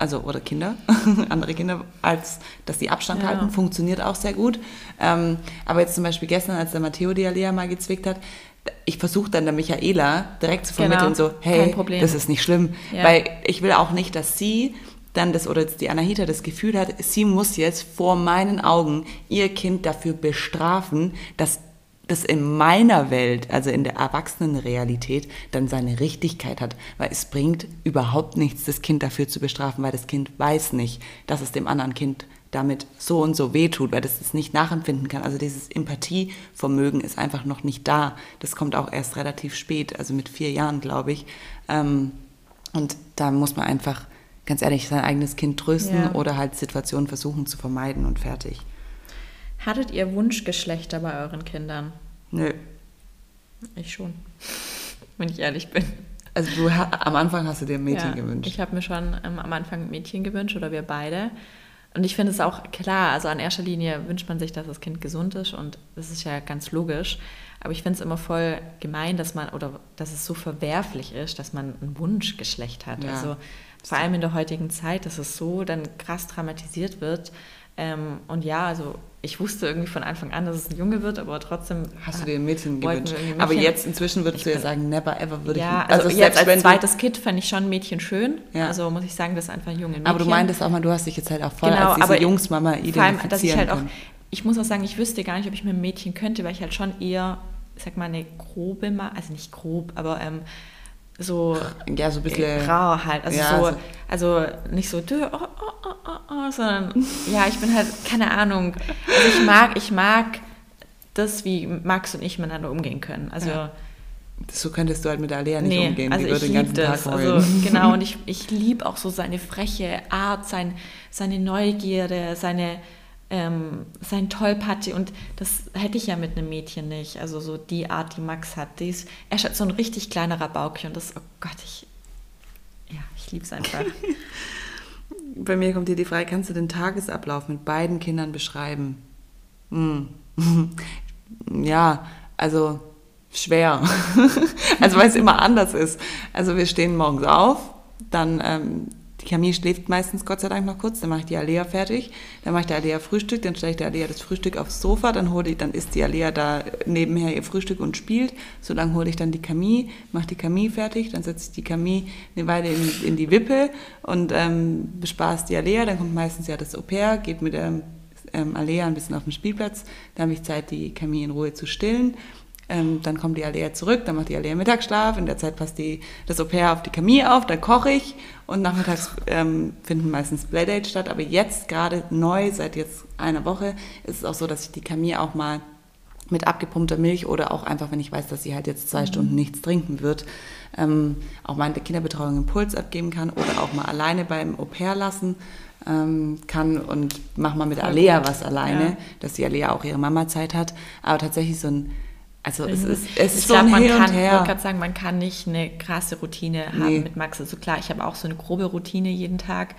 also oder Kinder, andere Kinder, als dass die Abstand ja. halten, funktioniert auch sehr gut. Ähm, aber jetzt zum Beispiel gestern, als der Matteo die Alea mal gezwickt hat, ich versuche dann der Michaela direkt zu vermitteln, genau. so, hey, das ist nicht schlimm. Ja. Weil ich will auch nicht, dass sie dann das, oder die Anahita das Gefühl hat, sie muss jetzt vor meinen Augen ihr Kind dafür bestrafen, dass das in meiner Welt, also in der Erwachsenenrealität, dann seine Richtigkeit hat. Weil es bringt überhaupt nichts, das Kind dafür zu bestrafen, weil das Kind weiß nicht, dass es dem anderen Kind damit so und so wehtut, weil das es nicht nachempfinden kann. Also dieses Empathievermögen ist einfach noch nicht da. Das kommt auch erst relativ spät, also mit vier Jahren, glaube ich. Ähm, und da muss man einfach, ganz ehrlich, sein eigenes Kind trösten ja. oder halt Situationen versuchen zu vermeiden und fertig. Hattet ihr Wunschgeschlechter bei euren Kindern? Nö. Ich schon, wenn ich ehrlich bin. Also du am Anfang hast du dir ein Mädchen ja, gewünscht. Ich habe mir schon ähm, am Anfang ein Mädchen gewünscht oder wir beide. Und ich finde es auch klar, also an erster Linie wünscht man sich, dass das Kind gesund ist und das ist ja ganz logisch. Aber ich finde es immer voll gemein, dass man oder dass es so verwerflich ist, dass man ein Wunschgeschlecht hat. Ja. Also vor allem in der heutigen Zeit, dass es so dann krass dramatisiert wird. Ähm, und ja, also ich wusste irgendwie von Anfang an, dass es ein Junge wird, aber trotzdem. Hast du dir ein Mädchen gewünscht? Mädchen. Aber jetzt inzwischen würdest du ja sagen, never ever würde ja, ich. Also, also jetzt als zweites Kind fände ich schon ein Mädchen schön. Ja. Also muss ich sagen, das ist einfach ein Junge. Mädchen. Aber du meintest auch mal, du hast dich jetzt halt auch voll genau, als diese Jungsmama identifizieren vor allem, dass ich halt auch, Ich muss auch sagen, ich wüsste gar nicht, ob ich mir ein Mädchen könnte, weil ich halt schon eher, ich sag mal, eine grobe, also nicht grob, aber ähm, so ja so ein bisschen grau halt. Also ja, so also nicht so oh, oh, oh, oh, oh, sondern ja ich bin halt keine Ahnung. Also ich mag ich mag das wie Max und ich miteinander umgehen können. Also ja. so könntest du halt mit Alea nicht nee, umgehen. also die ich liebe das. also genau und ich, ich liebe auch so seine freche Art sein, seine Neugierde seine ähm, sein Tollpatschig und das hätte ich ja mit einem Mädchen nicht. Also so die Art, die Max hat. Die ist, er hat so ein richtig kleinerer Bauchchen und das, oh Gott, ich, ja, ich liebe es einfach. Bei mir kommt hier die Frage, kannst du den Tagesablauf mit beiden Kindern beschreiben? Hm. ja, also schwer. also weil es immer anders ist. Also wir stehen morgens auf, dann ähm, die Camille schläft meistens Gott sei Dank noch kurz, dann mache ich die Alea fertig, dann mache ich der Alea Frühstück, dann stelle ich der Alea das Frühstück aufs Sofa, dann hole ich, dann isst die Alea da nebenher ihr Frühstück und spielt. So lange hole ich dann die Camille, mache die Camille fertig, dann setze ich die Camille eine Weile in, in die Wippe und ähm, bespaß die Alea, dann kommt meistens ja das Au pair, geht mit der ähm, Alea ein bisschen auf den Spielplatz, dann habe ich Zeit, die Camille in Ruhe zu stillen Ähm, dann kommt die Alea zurück, dann macht die Alea Mittagsschlaf. In der Zeit passt die, das Au-pair auf die Camille auf, dann koche ich und nachmittags ähm, finden meistens Playdate statt. Aber jetzt gerade neu, seit jetzt einer Woche, ist es auch so, dass ich die Camille auch mal mit abgepumpter Milch oder auch einfach, wenn ich weiß, dass sie halt jetzt zwei mhm. Stunden nichts trinken wird, ähm, auch mal in der Kinderbetreuung Impuls abgeben kann oder auch mal alleine beim Au-pair lassen ähm, kann und mach mal mit Alea was alleine, ja. dass die Alea auch ihre Mama-Zeit hat. Aber tatsächlich so ein also es ist, es ist ich so man kann, Ich wollte gerade sagen, man kann nicht eine krasse Routine haben nee. mit Max. Also klar, ich habe auch so eine grobe Routine jeden Tag.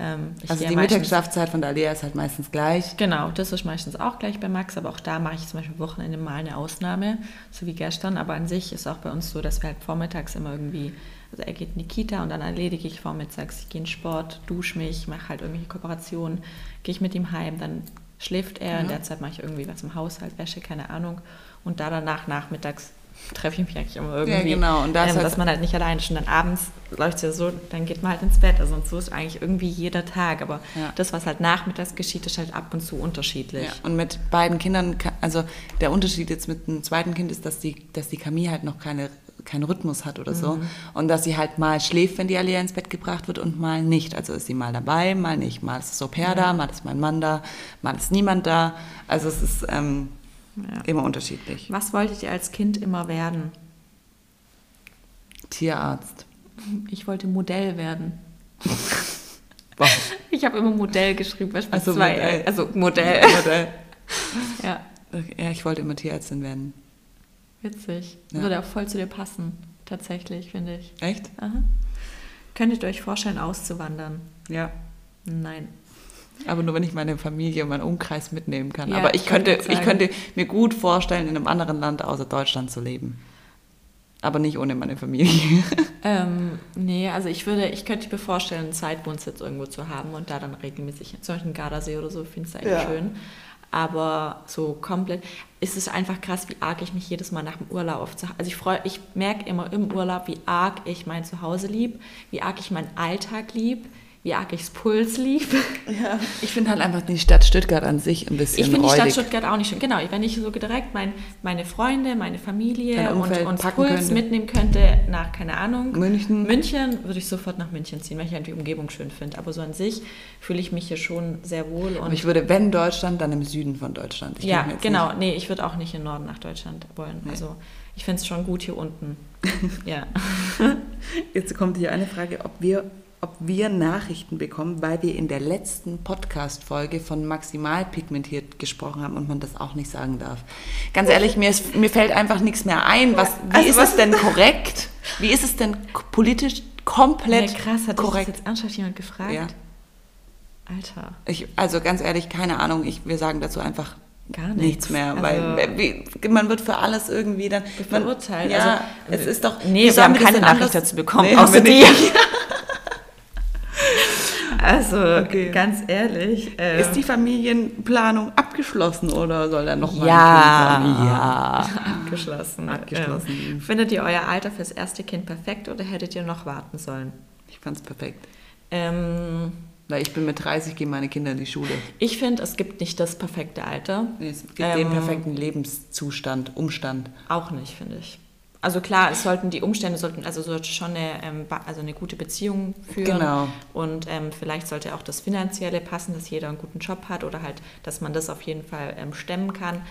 Ähm, also die Mittagsschlafzeit von der Alea ist halt meistens gleich. Genau, das ist meistens auch gleich bei Max, aber auch da mache ich zum Beispiel Wochenende mal eine Ausnahme, so wie gestern. Aber an sich ist auch bei uns so, dass wir halt vormittags immer irgendwie also er geht in die Kita und dann erledige ich vormittags, ich gehe in Sport, dusche mich, mache halt irgendwelche Kooperationen, gehe ich mit ihm heim, dann schläft er, ja. in der Zeit mache ich irgendwie was im Haushalt, Wäsche, keine Ahnung. Und da danach nachmittags treffe ich mich eigentlich immer irgendwie. Ja, genau. Und das ähm, halt dass man halt nicht alleine schon dann abends läuft es ja so, dann geht man halt ins Bett. Also und so ist eigentlich irgendwie jeder Tag. Aber ja. das, was halt nachmittags geschieht, ist halt ab und zu unterschiedlich. Ja, und mit beiden Kindern, also der Unterschied jetzt mit dem zweiten Kind ist, dass die, dass die Camille halt noch keine keinen Rhythmus hat oder so. Mhm. Und dass sie halt mal schläft, wenn die Alia ins Bett gebracht wird und mal nicht. Also ist sie mal dabei, mal nicht. Mal ist das Au-pair ja. da, mal ist mein Mann da, mal ist niemand da. Also es ist ähm, ja. immer unterschiedlich. Was wolltet ihr als Kind immer werden? Tierarzt. Ich wollte Modell werden. ich habe immer Modell geschrieben, also zwei, Modell. Also Modell. Modell. ja. ja, ich wollte immer Tierärztin werden. Witzig. Ja. Würde auch voll zu dir passen, tatsächlich, finde ich. Echt? Aha. Könntet ihr euch vorstellen, auszuwandern? Ja. Nein. Aber nur wenn ich meine Familie und meinen Umkreis mitnehmen kann. Ja, Aber ich könnte, ich könnte mir gut vorstellen, in einem anderen Land außer Deutschland zu leben. Aber nicht ohne meine Familie. Ähm, nee, also ich würde, ich könnte mir vorstellen, einen Zeitwohnsitz irgendwo zu haben und da dann regelmäßig, zum Beispiel Gardasee oder so, finde ich eigentlich ja. schön aber so komplett ist es einfach krass, wie arg ich mich jedes Mal nach dem Urlaub auf Also ich freue, ich merke immer im Urlaub, wie arg ich mein Zuhause lieb, wie arg ich meinen Alltag lieb, wie arg ich's Puls lief. Ja. Ich finde halt einfach die Stadt Stuttgart an sich ein bisschen Ich finde die Stadt Stuttgart auch nicht schön. Genau, wenn ich so direkt mein, meine Freunde, meine Familie und, und Puls könnte. mitnehmen könnte nach, keine Ahnung, München, München würde ich sofort nach München ziehen, weil ich halt die Umgebung schön finde. Aber so an sich fühle ich mich hier schon sehr wohl. Und Aber ich würde, wenn Deutschland, dann im Süden von Deutschland. Ich ja, genau. Nicht. Nee, ich würde auch nicht im Norden nach Deutschland wollen. Nee. Also ich finde es schon gut hier unten. ja. Jetzt kommt hier eine Frage, ob wir ob wir Nachrichten bekommen, weil wir in der letzten Podcast-Folge von maximal pigmentiert gesprochen haben und man das auch nicht sagen darf. Ganz ehrlich, mir, ist, mir fällt einfach nichts mehr ein. Was, wie also ist was? es denn korrekt? Wie ist es denn politisch komplett nee, krass, hat korrekt? jetzt ernsthaft jemand gefragt? Ja. Alter. Ich, also ganz ehrlich, keine Ahnung. Ich, wir sagen dazu einfach Gar nichts, nichts mehr, also weil wie, man wird für alles irgendwie dann verurteilt. Ja, also, es ist doch. Nee, wir haben keine Nachricht dazu bekommen, nee, außer die. Also okay. ganz ehrlich. Äh, ist die Familienplanung abgeschlossen oder soll da noch mal ja, ein? Ja, abgeschlossen. abgeschlossen. Ähm, findet ihr euer Alter fürs erste Kind perfekt oder hättet ihr noch warten sollen? Ich fand es perfekt. Ähm, weil ich bin mit 30, gehen meine Kinder in die Schule. Ich finde, es gibt nicht das perfekte Alter. Nee, es gibt ähm, den perfekten Lebenszustand, Umstand. Auch nicht, finde ich also klar, es sollten die Umstände sollten, also sollte schon eine, ähm, also eine gute Beziehung führen. Genau. Und ähm, vielleicht sollte auch das Finanzielle passen, dass jeder einen guten Job hat oder halt, dass man das auf jeden Fall ähm, stemmen kann.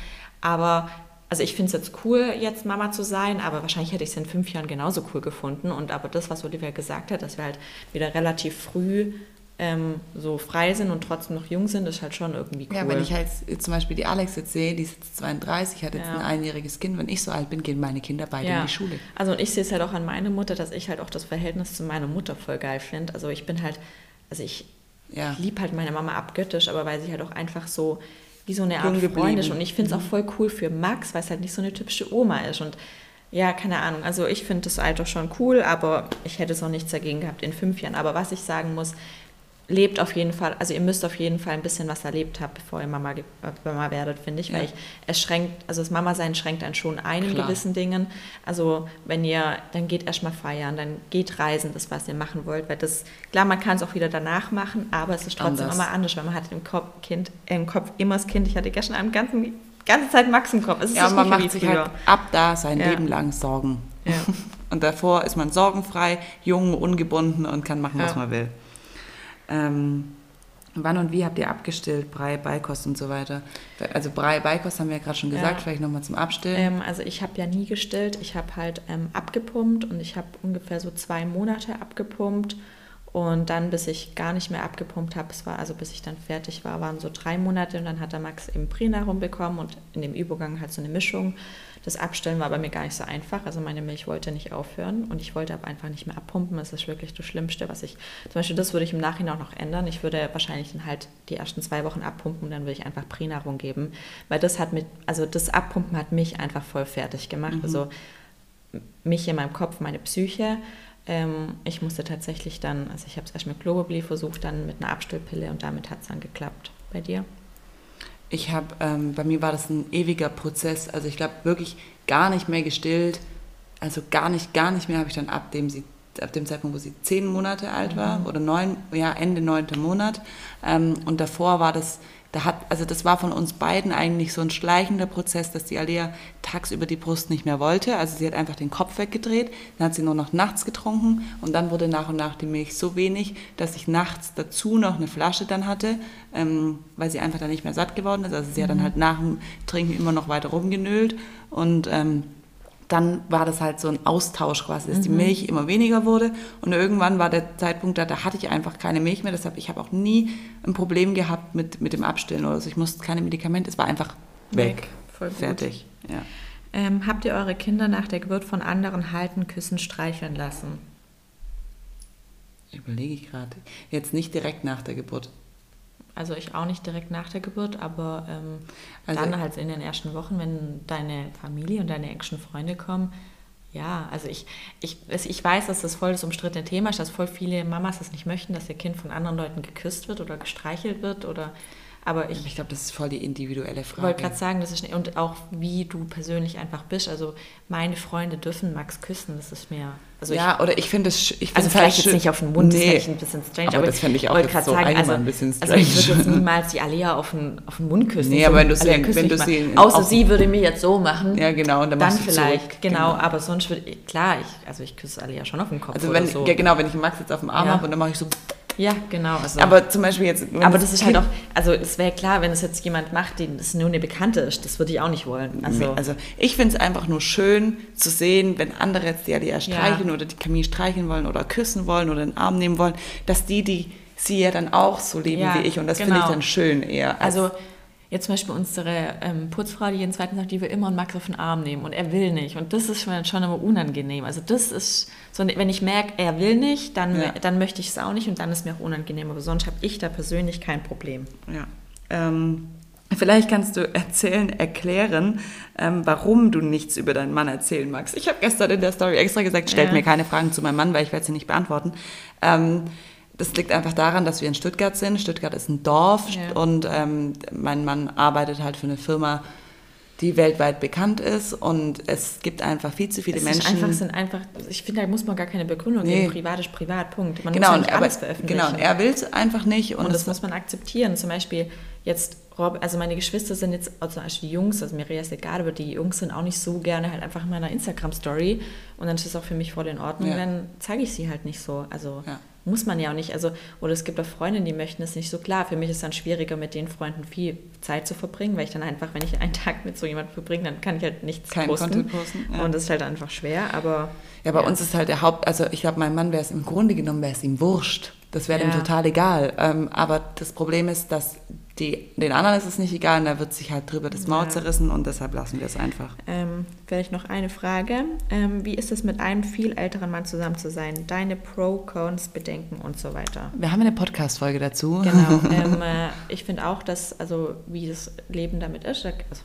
Aber also ich finde es jetzt cool, jetzt Mama zu sein, aber wahrscheinlich hätte ich es in fünf Jahren genauso cool gefunden. Und aber das, was Olivia gesagt hat, dass wir halt wieder relativ früh ähm, so frei sind und trotzdem noch jung sind, ist halt schon irgendwie cool. Ja, wenn ich halt zum Beispiel die Alex jetzt sehe, die ist jetzt 32, hat jetzt ja. ein einjähriges Kind, wenn ich so alt bin, gehen meine Kinder beide ja. in die Schule. Also und ich sehe es halt auch an meiner Mutter, dass ich halt auch das Verhältnis zu meiner Mutter voll geil finde. Also ich bin halt, also ich ja. liebe halt meine Mama abgöttisch, aber weil sie halt auch einfach so wie so eine Art Freund ist und ich finde es mhm. auch voll cool für Max, weil es halt nicht so eine typische Oma ist und ja, keine Ahnung. Also ich finde das Alter schon cool, aber ich hätte es auch nichts dagegen gehabt in fünf Jahren. Aber was ich sagen muss, lebt auf jeden Fall, also ihr müsst auf jeden Fall ein bisschen was erlebt haben, bevor ihr Mama, äh, Mama werdet, finde ich, weil ich, es schränkt, also das Mama-Sein schränkt einen schon ein in gewissen Dingen. Also wenn ihr, dann geht erstmal feiern, dann geht reisen, das, was ihr machen wollt, weil das, klar, man kann es auch wieder danach machen, aber es ist trotzdem anders. immer anders, weil man hat im Kopf, kind, im Kopf immer das Kind. Ich hatte gestern einen ganzen ganze Zeit Max im Kopf. Es ist ja, man macht sich halt ab da sein ja. Leben lang Sorgen. Ja. Und davor ist man sorgenfrei, jung, ungebunden und kann machen, was man will. Ähm, wann und wie habt ihr abgestillt, Brei, Beikost und so weiter? Also Brei, Beikost haben wir ja gerade schon gesagt, vielleicht nochmal zum Abstillen. Ähm, also ich habe ja nie gestillt, ich habe halt ähm, abgepumpt und ich habe ungefähr so zwei Monate abgepumpt und dann, bis ich gar nicht mehr abgepumpt habe, es war also bis ich dann fertig war, waren so drei Monate und dann hat der Max eben Pränahrung bekommen und in dem Übergang halt so eine Mischung. Das Abstellen war bei mir gar nicht so einfach. Also meine Milch wollte nicht aufhören und ich wollte aber einfach nicht mehr abpumpen. Das ist wirklich das Schlimmste, was ich. Zum Beispiel das würde ich im Nachhinein auch noch ändern. Ich würde wahrscheinlich dann halt die ersten zwei Wochen abpumpen und dann würde ich einfach Pränahrung geben. Weil das hat mit, also das Abpumpen hat mich einfach voll fertig gemacht. Mhm. Also mich in meinem Kopf, meine Psyche. Ähm, ich musste tatsächlich dann, also ich habe es erst mit Globuli versucht, dann mit einer Abstillpille und damit hat es dann geklappt. Bei dir? Ich habe, ähm, bei mir war das ein ewiger Prozess. Also ich glaube wirklich gar nicht mehr gestillt. Also gar nicht, gar nicht mehr habe ich dann ab dem sie ab dem Zeitpunkt, wo sie zehn Monate alt war mhm. oder neun, ja Ende neunter Monat. Ähm, und davor war das da hat, also das war von uns beiden eigentlich so ein schleichender Prozess, dass die Alea tagsüber die Brust nicht mehr wollte. Also sie hat einfach den Kopf weggedreht, dann hat sie nur noch nachts getrunken und dann wurde nach und nach die Milch so wenig, dass ich nachts dazu noch eine Flasche dann hatte, ähm, weil sie einfach dann nicht mehr satt geworden ist. Also sie hat dann mhm. halt nach dem Trinken immer noch weiter rumgenölt und ähm, dann war das halt so ein Austausch quasi, dass mhm. die Milch immer weniger wurde und irgendwann war der Zeitpunkt da, da hatte ich einfach keine Milch mehr, deshalb ich habe auch nie ein Problem gehabt mit, mit dem Abstillen oder so. Ich musste keine Medikamente, es war einfach weg, weg. Voll fertig. Ja. Ähm, habt ihr eure Kinder nach der Geburt von anderen halten, küssen, streicheln lassen? Überlege ich gerade. Jetzt nicht direkt nach der Geburt. Also ich auch nicht direkt nach der Geburt, aber ähm, also dann halt in den ersten Wochen, wenn deine Familie und deine engsten Freunde kommen. Ja, also ich, ich, ich weiß, dass das voll das umstrittene Thema ist, dass voll viele Mamas das nicht möchten, dass ihr Kind von anderen Leuten geküsst wird oder gestreichelt wird oder aber ich, ich glaube, das ist voll die individuelle Frage. Ich wollte gerade sagen, das ist und auch wie du persönlich einfach bist. Also meine Freunde dürfen Max küssen, das ist mir. Also ja, ich, oder ich finde es. Ich also vielleicht jetzt nicht auf den Mund, nee, das ist ein bisschen strange. Aber, aber das finde ich auch jetzt so sagen, also, ein bisschen strange. Also ich würde jetzt niemals die Alea auf den, auf den Mund küssen. Nee, aber wenn du sie, wenn du sie außer sie würde mir jetzt so machen. Ja, genau. Und dann, dann vielleicht, genau, genau. Aber sonst würde ich, klar, ich, also ich küsse Alea schon auf den Kopf. Also wenn, so. ja, genau, wenn ich Max jetzt auf dem Arm ja. habe und dann mache ich so ja, genau. Also, aber zum Beispiel jetzt. Aber das ist halt auch, also es wäre klar, wenn es jetzt jemand macht, den das nur eine Bekannte ist, das würde ich auch nicht wollen. Also, also ich finde es einfach nur schön zu sehen, wenn andere jetzt die ADR streicheln ja. oder die Camille streicheln wollen oder küssen wollen oder in den Arm nehmen wollen, dass die, die sie ja dann auch so leben ja, wie ich und das genau. finde ich dann schön eher. also Jetzt zum Beispiel unsere ähm, Putzfrau, die jeden zweiten Tag, die will immer einen Max auf den Arm nehmen und er will nicht. Und das ist schon, schon immer unangenehm. Also das ist so, wenn ich merke, er will nicht, dann, ja. dann möchte ich es auch nicht und dann ist mir auch unangenehm. Aber sonst habe ich da persönlich kein Problem. Ja. Ähm, vielleicht kannst du erzählen, erklären, ähm, warum du nichts über deinen Mann erzählen magst. Ich habe gestern in der Story extra gesagt, stellt ja. mir keine Fragen zu meinem Mann, weil ich werde sie nicht beantworten. Ähm, das liegt einfach daran, dass wir in Stuttgart sind. Stuttgart ist ein Dorf ja. und ähm, mein Mann arbeitet halt für eine Firma, die weltweit bekannt ist und es gibt einfach viel zu viele es Menschen. Einfach, sind einfach, ich finde, da muss man gar keine Begründung nee. geben. Privat ist Privat, Punkt. Man genau, muss nicht alles veröffentlichen. Genau, und er will es einfach nicht. Und, und das, das muss man akzeptieren. Zum Beispiel jetzt, Rob, also meine Geschwister sind jetzt, also die Jungs, also Mireia ist egal, aber die Jungs sind auch nicht so gerne halt einfach in meiner Instagram-Story und dann ist es auch für mich voll in Ordnung, ja. dann zeige ich sie halt nicht so. Also ja muss man ja auch nicht. Also, oder es gibt auch Freundinnen, die möchten es nicht so klar. Für mich ist es dann schwieriger, mit den Freunden viel Zeit zu verbringen, weil ich dann einfach, wenn ich einen Tag mit so jemandem verbringe, dann kann ich halt nichts Kein posten. Content posten. Ja. Und das ist halt einfach schwer, aber. Ja, bei ja. uns ist halt der Haupt, also ich glaube, mein Mann wäre es im Grunde genommen, wäre es ihm wurscht. Das wäre ja. ihm total egal. Ähm, aber das Problem ist, dass die, den anderen ist es nicht egal und da wird sich halt drüber das Maul ja. zerrissen und deshalb lassen wir es einfach. Ähm, vielleicht noch eine Frage. Ähm, wie ist es mit einem viel älteren Mann zusammen zu sein? Deine Pro, Cons, Bedenken und so weiter. Wir haben eine Podcast-Folge dazu. Genau. Ähm, äh, ich finde auch, dass, also wie das Leben damit ist, also,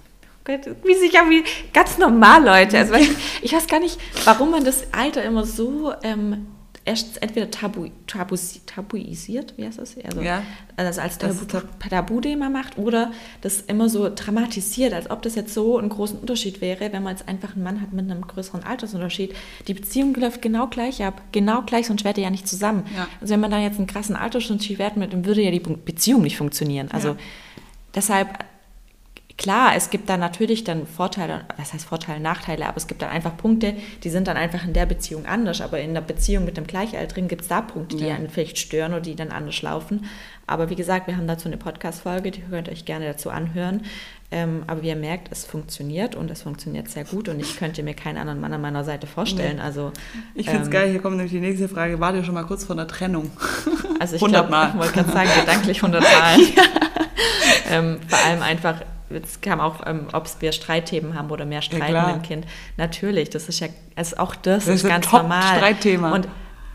wie sich ja wie ganz normal Leute. Also ich, ich weiß gar nicht, warum man das Alter immer so erst entweder tabu, tabu, tabuisiert, wie heißt das? Also, ja, also als Tabu, Tabu-Thema macht oder das immer so dramatisiert, als ob das jetzt so einen großen Unterschied wäre, wenn man jetzt einfach einen Mann hat mit einem größeren Altersunterschied. Die Beziehung läuft genau gleich ab, genau gleich, sonst ihr ja nicht zusammen. Ja. Also wenn man da jetzt einen krassen Altersunterschied wäre, dann würde ja die Beziehung nicht funktionieren. Also ja. deshalb klar, es gibt da natürlich dann Vorteile, was heißt Vorteile, Nachteile, aber es gibt dann einfach Punkte, die sind dann einfach in der Beziehung anders. Aber in der Beziehung mit dem Gleichaltrigen gibt es da Punkte, die ja. einen vielleicht stören oder die dann anders laufen. Aber wie gesagt, wir haben dazu eine Podcast-Folge, die könnt ihr euch gerne dazu anhören. Ähm, aber wie ihr merkt, es funktioniert und es funktioniert sehr gut und ich könnte mir keinen anderen Mann an meiner Seite vorstellen. Also, ich finde es ähm, geil, hier kommt nämlich die nächste Frage. War dir schon mal kurz vor der Trennung? Also ich glaube, ich wollte gerade sagen, gedanklich 100 Mal. ähm, vor allem einfach, jetzt kam auch, ähm, ob wir Streitthemen haben oder mehr Streiten ja, mit dem Kind. Natürlich, das ist ja, also auch das, das ist, ist ganz normal. Streitthema. Und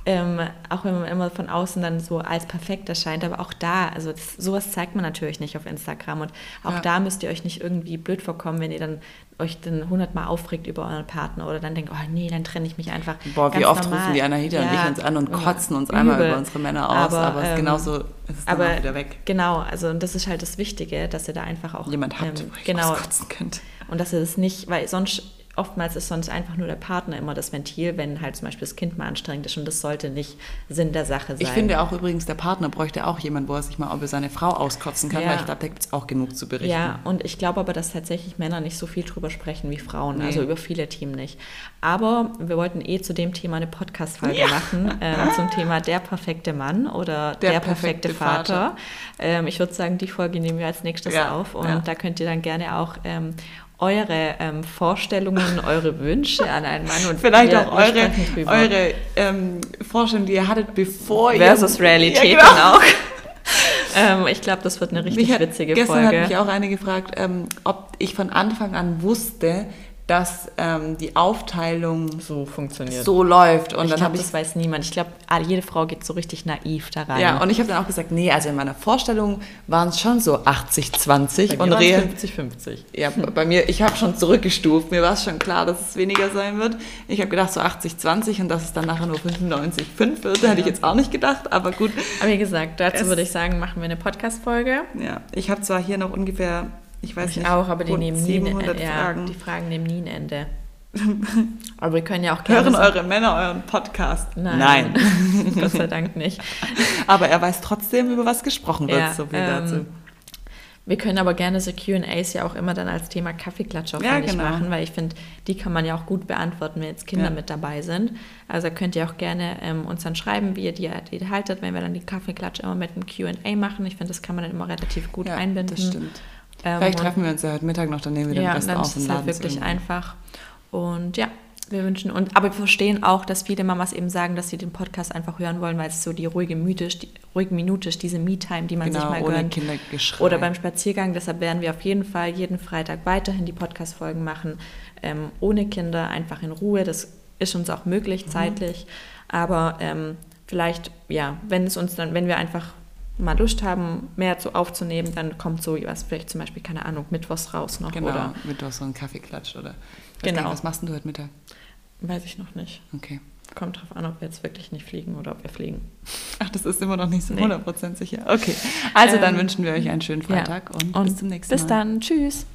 ähm, auch wenn man immer von außen dann so als perfekt erscheint, aber auch da, also das, sowas zeigt man natürlich nicht auf Instagram und auch ja. da müsst ihr euch nicht irgendwie blöd vorkommen, wenn ihr dann euch dann hundertmal aufregt über euren Partner oder dann denkt, oh nee, dann trenne ich mich einfach. Boah, wie oft normal. rufen die Anahita ja. und ich uns an und kotzen uns Übel. einmal über unsere Männer aus, aber, aber ähm, genauso ist es dann aber, wieder weg. Genau, also und das ist halt das Wichtige, dass ihr da einfach auch jemand habt, ähm, wo genau, kotzen könnt. Und dass ihr das nicht, weil sonst oftmals ist sonst einfach nur der Partner immer das Ventil, wenn halt zum Beispiel das Kind mal anstrengend ist und das sollte nicht Sinn der Sache sein. Ich finde auch übrigens, der Partner bräuchte auch jemanden, wo er sich mal über seine Frau auskotzen kann, ja. weil ich glaube, da gibt es auch genug zu berichten. Ja, und ich glaube aber, dass tatsächlich Männer nicht so viel drüber sprechen wie Frauen, nee. also über viele Themen nicht. Aber wir wollten eh zu dem Thema eine Podcast-Folge ja. machen, äh, zum Thema der perfekte Mann oder der, der perfekte, perfekte, Vater. Vater. Ähm, ich würde sagen, die Folge nehmen wir als nächstes ja. auf und da könnt ihr dann gerne auch ähm, eure ähm, Vorstellungen, eure Wünsche an einen Mann und vielleicht wir, auch eure, eure ähm, Vorstellungen, die ihr hattet, bevor Versus ihr... Versus Realität ja, genau. auch. ähm, ich glaube, das wird eine richtig hat, witzige gestern Folge. Gestern hat mich auch eine gefragt, ähm, ob ich von Anfang an wusste, dass ähm, die Aufteilung so funktioniert. So läuft. Und ich glaube, das weiß niemand. Ich glaube, jede Frau geht so richtig naiv da rein. Ja, und ich habe dann auch gesagt, nee, also in meiner Vorstellung waren es schon so 80-20 und 50-50. Ja, bei mir, ich habe schon zurückgestuft. Mir war es schon klar, dass es weniger sein wird. Ich habe gedacht, so 80-20 und dass es dann nachher nur 95-5 wird, ja. hätte ich jetzt auch nicht gedacht, aber gut. Aber wie gesagt, dazu würde ich sagen, machen wir eine Podcast-Folge. Ja, ich habe zwar hier noch ungefähr ich weiß ich nicht. auch, aber die nehmen nie ein Ende. Ja, die Fragen nehmen nie ein Ende. aber wir können ja auch gerne. Hören eure Männer euren Podcast? Nein. Nein. Gott sei Dank nicht. aber er weiß trotzdem, über was gesprochen wird, ja, so viel ähm, dazu. Wir können aber gerne so QAs ja auch immer dann als Thema Kaffeeklatscher ja, genau. machen, weil ich finde, die kann man ja auch gut beantworten, wenn jetzt Kinder ja. mit dabei sind. Also könnt ihr auch gerne ähm, uns dann schreiben, wie ihr die, die haltet, wenn wir dann die Kaffeeklatsche immer mit einem QA machen. Ich finde, das kann man dann immer relativ gut ja, einbinden. Das stimmt. Ähm, Vielleicht treffen wir uns ja heute Mittag noch, dann nehmen wir ja, den Rest dann auf. Ja, ist halt wirklich irgendwie. einfach. Und ja, wir wünschen und aber wir verstehen auch, dass viele Mamas eben sagen, dass sie den Podcast einfach hören wollen, weil es so die ruhige ist, die ruhige Minute ist, diese Me-Time, die man genau, sich mal ohne gönnt. Kindergeschrei. Oder beim Spaziergang. Deshalb werden wir auf jeden Fall jeden Freitag weiterhin die Podcast-Folgen machen, ähm, ohne Kinder, einfach in Ruhe. Das ist uns auch möglich mhm. zeitlich. Aber ähm, vielleicht, ja, wenn es uns dann, wenn wir einfach mal Lust haben, mehr zu aufzunehmen, dann kommt so was, vielleicht zum Beispiel, keine Ahnung, Mittwochs raus noch. Genau, oder Mittwochs so ein Kaffeeklatsch oder. Genau. Nicht, was machst du heute Mittag? Weiß ich noch nicht. Okay. Kommt drauf an, ob wir jetzt wirklich nicht fliegen oder ob wir fliegen. Ach, das ist immer noch nicht so nee. 100% sicher. Okay. Also ähm, dann wünschen wir euch einen schönen Freitag ja. und, und, bis zum nächsten Mal. Bis dann. Tschüss.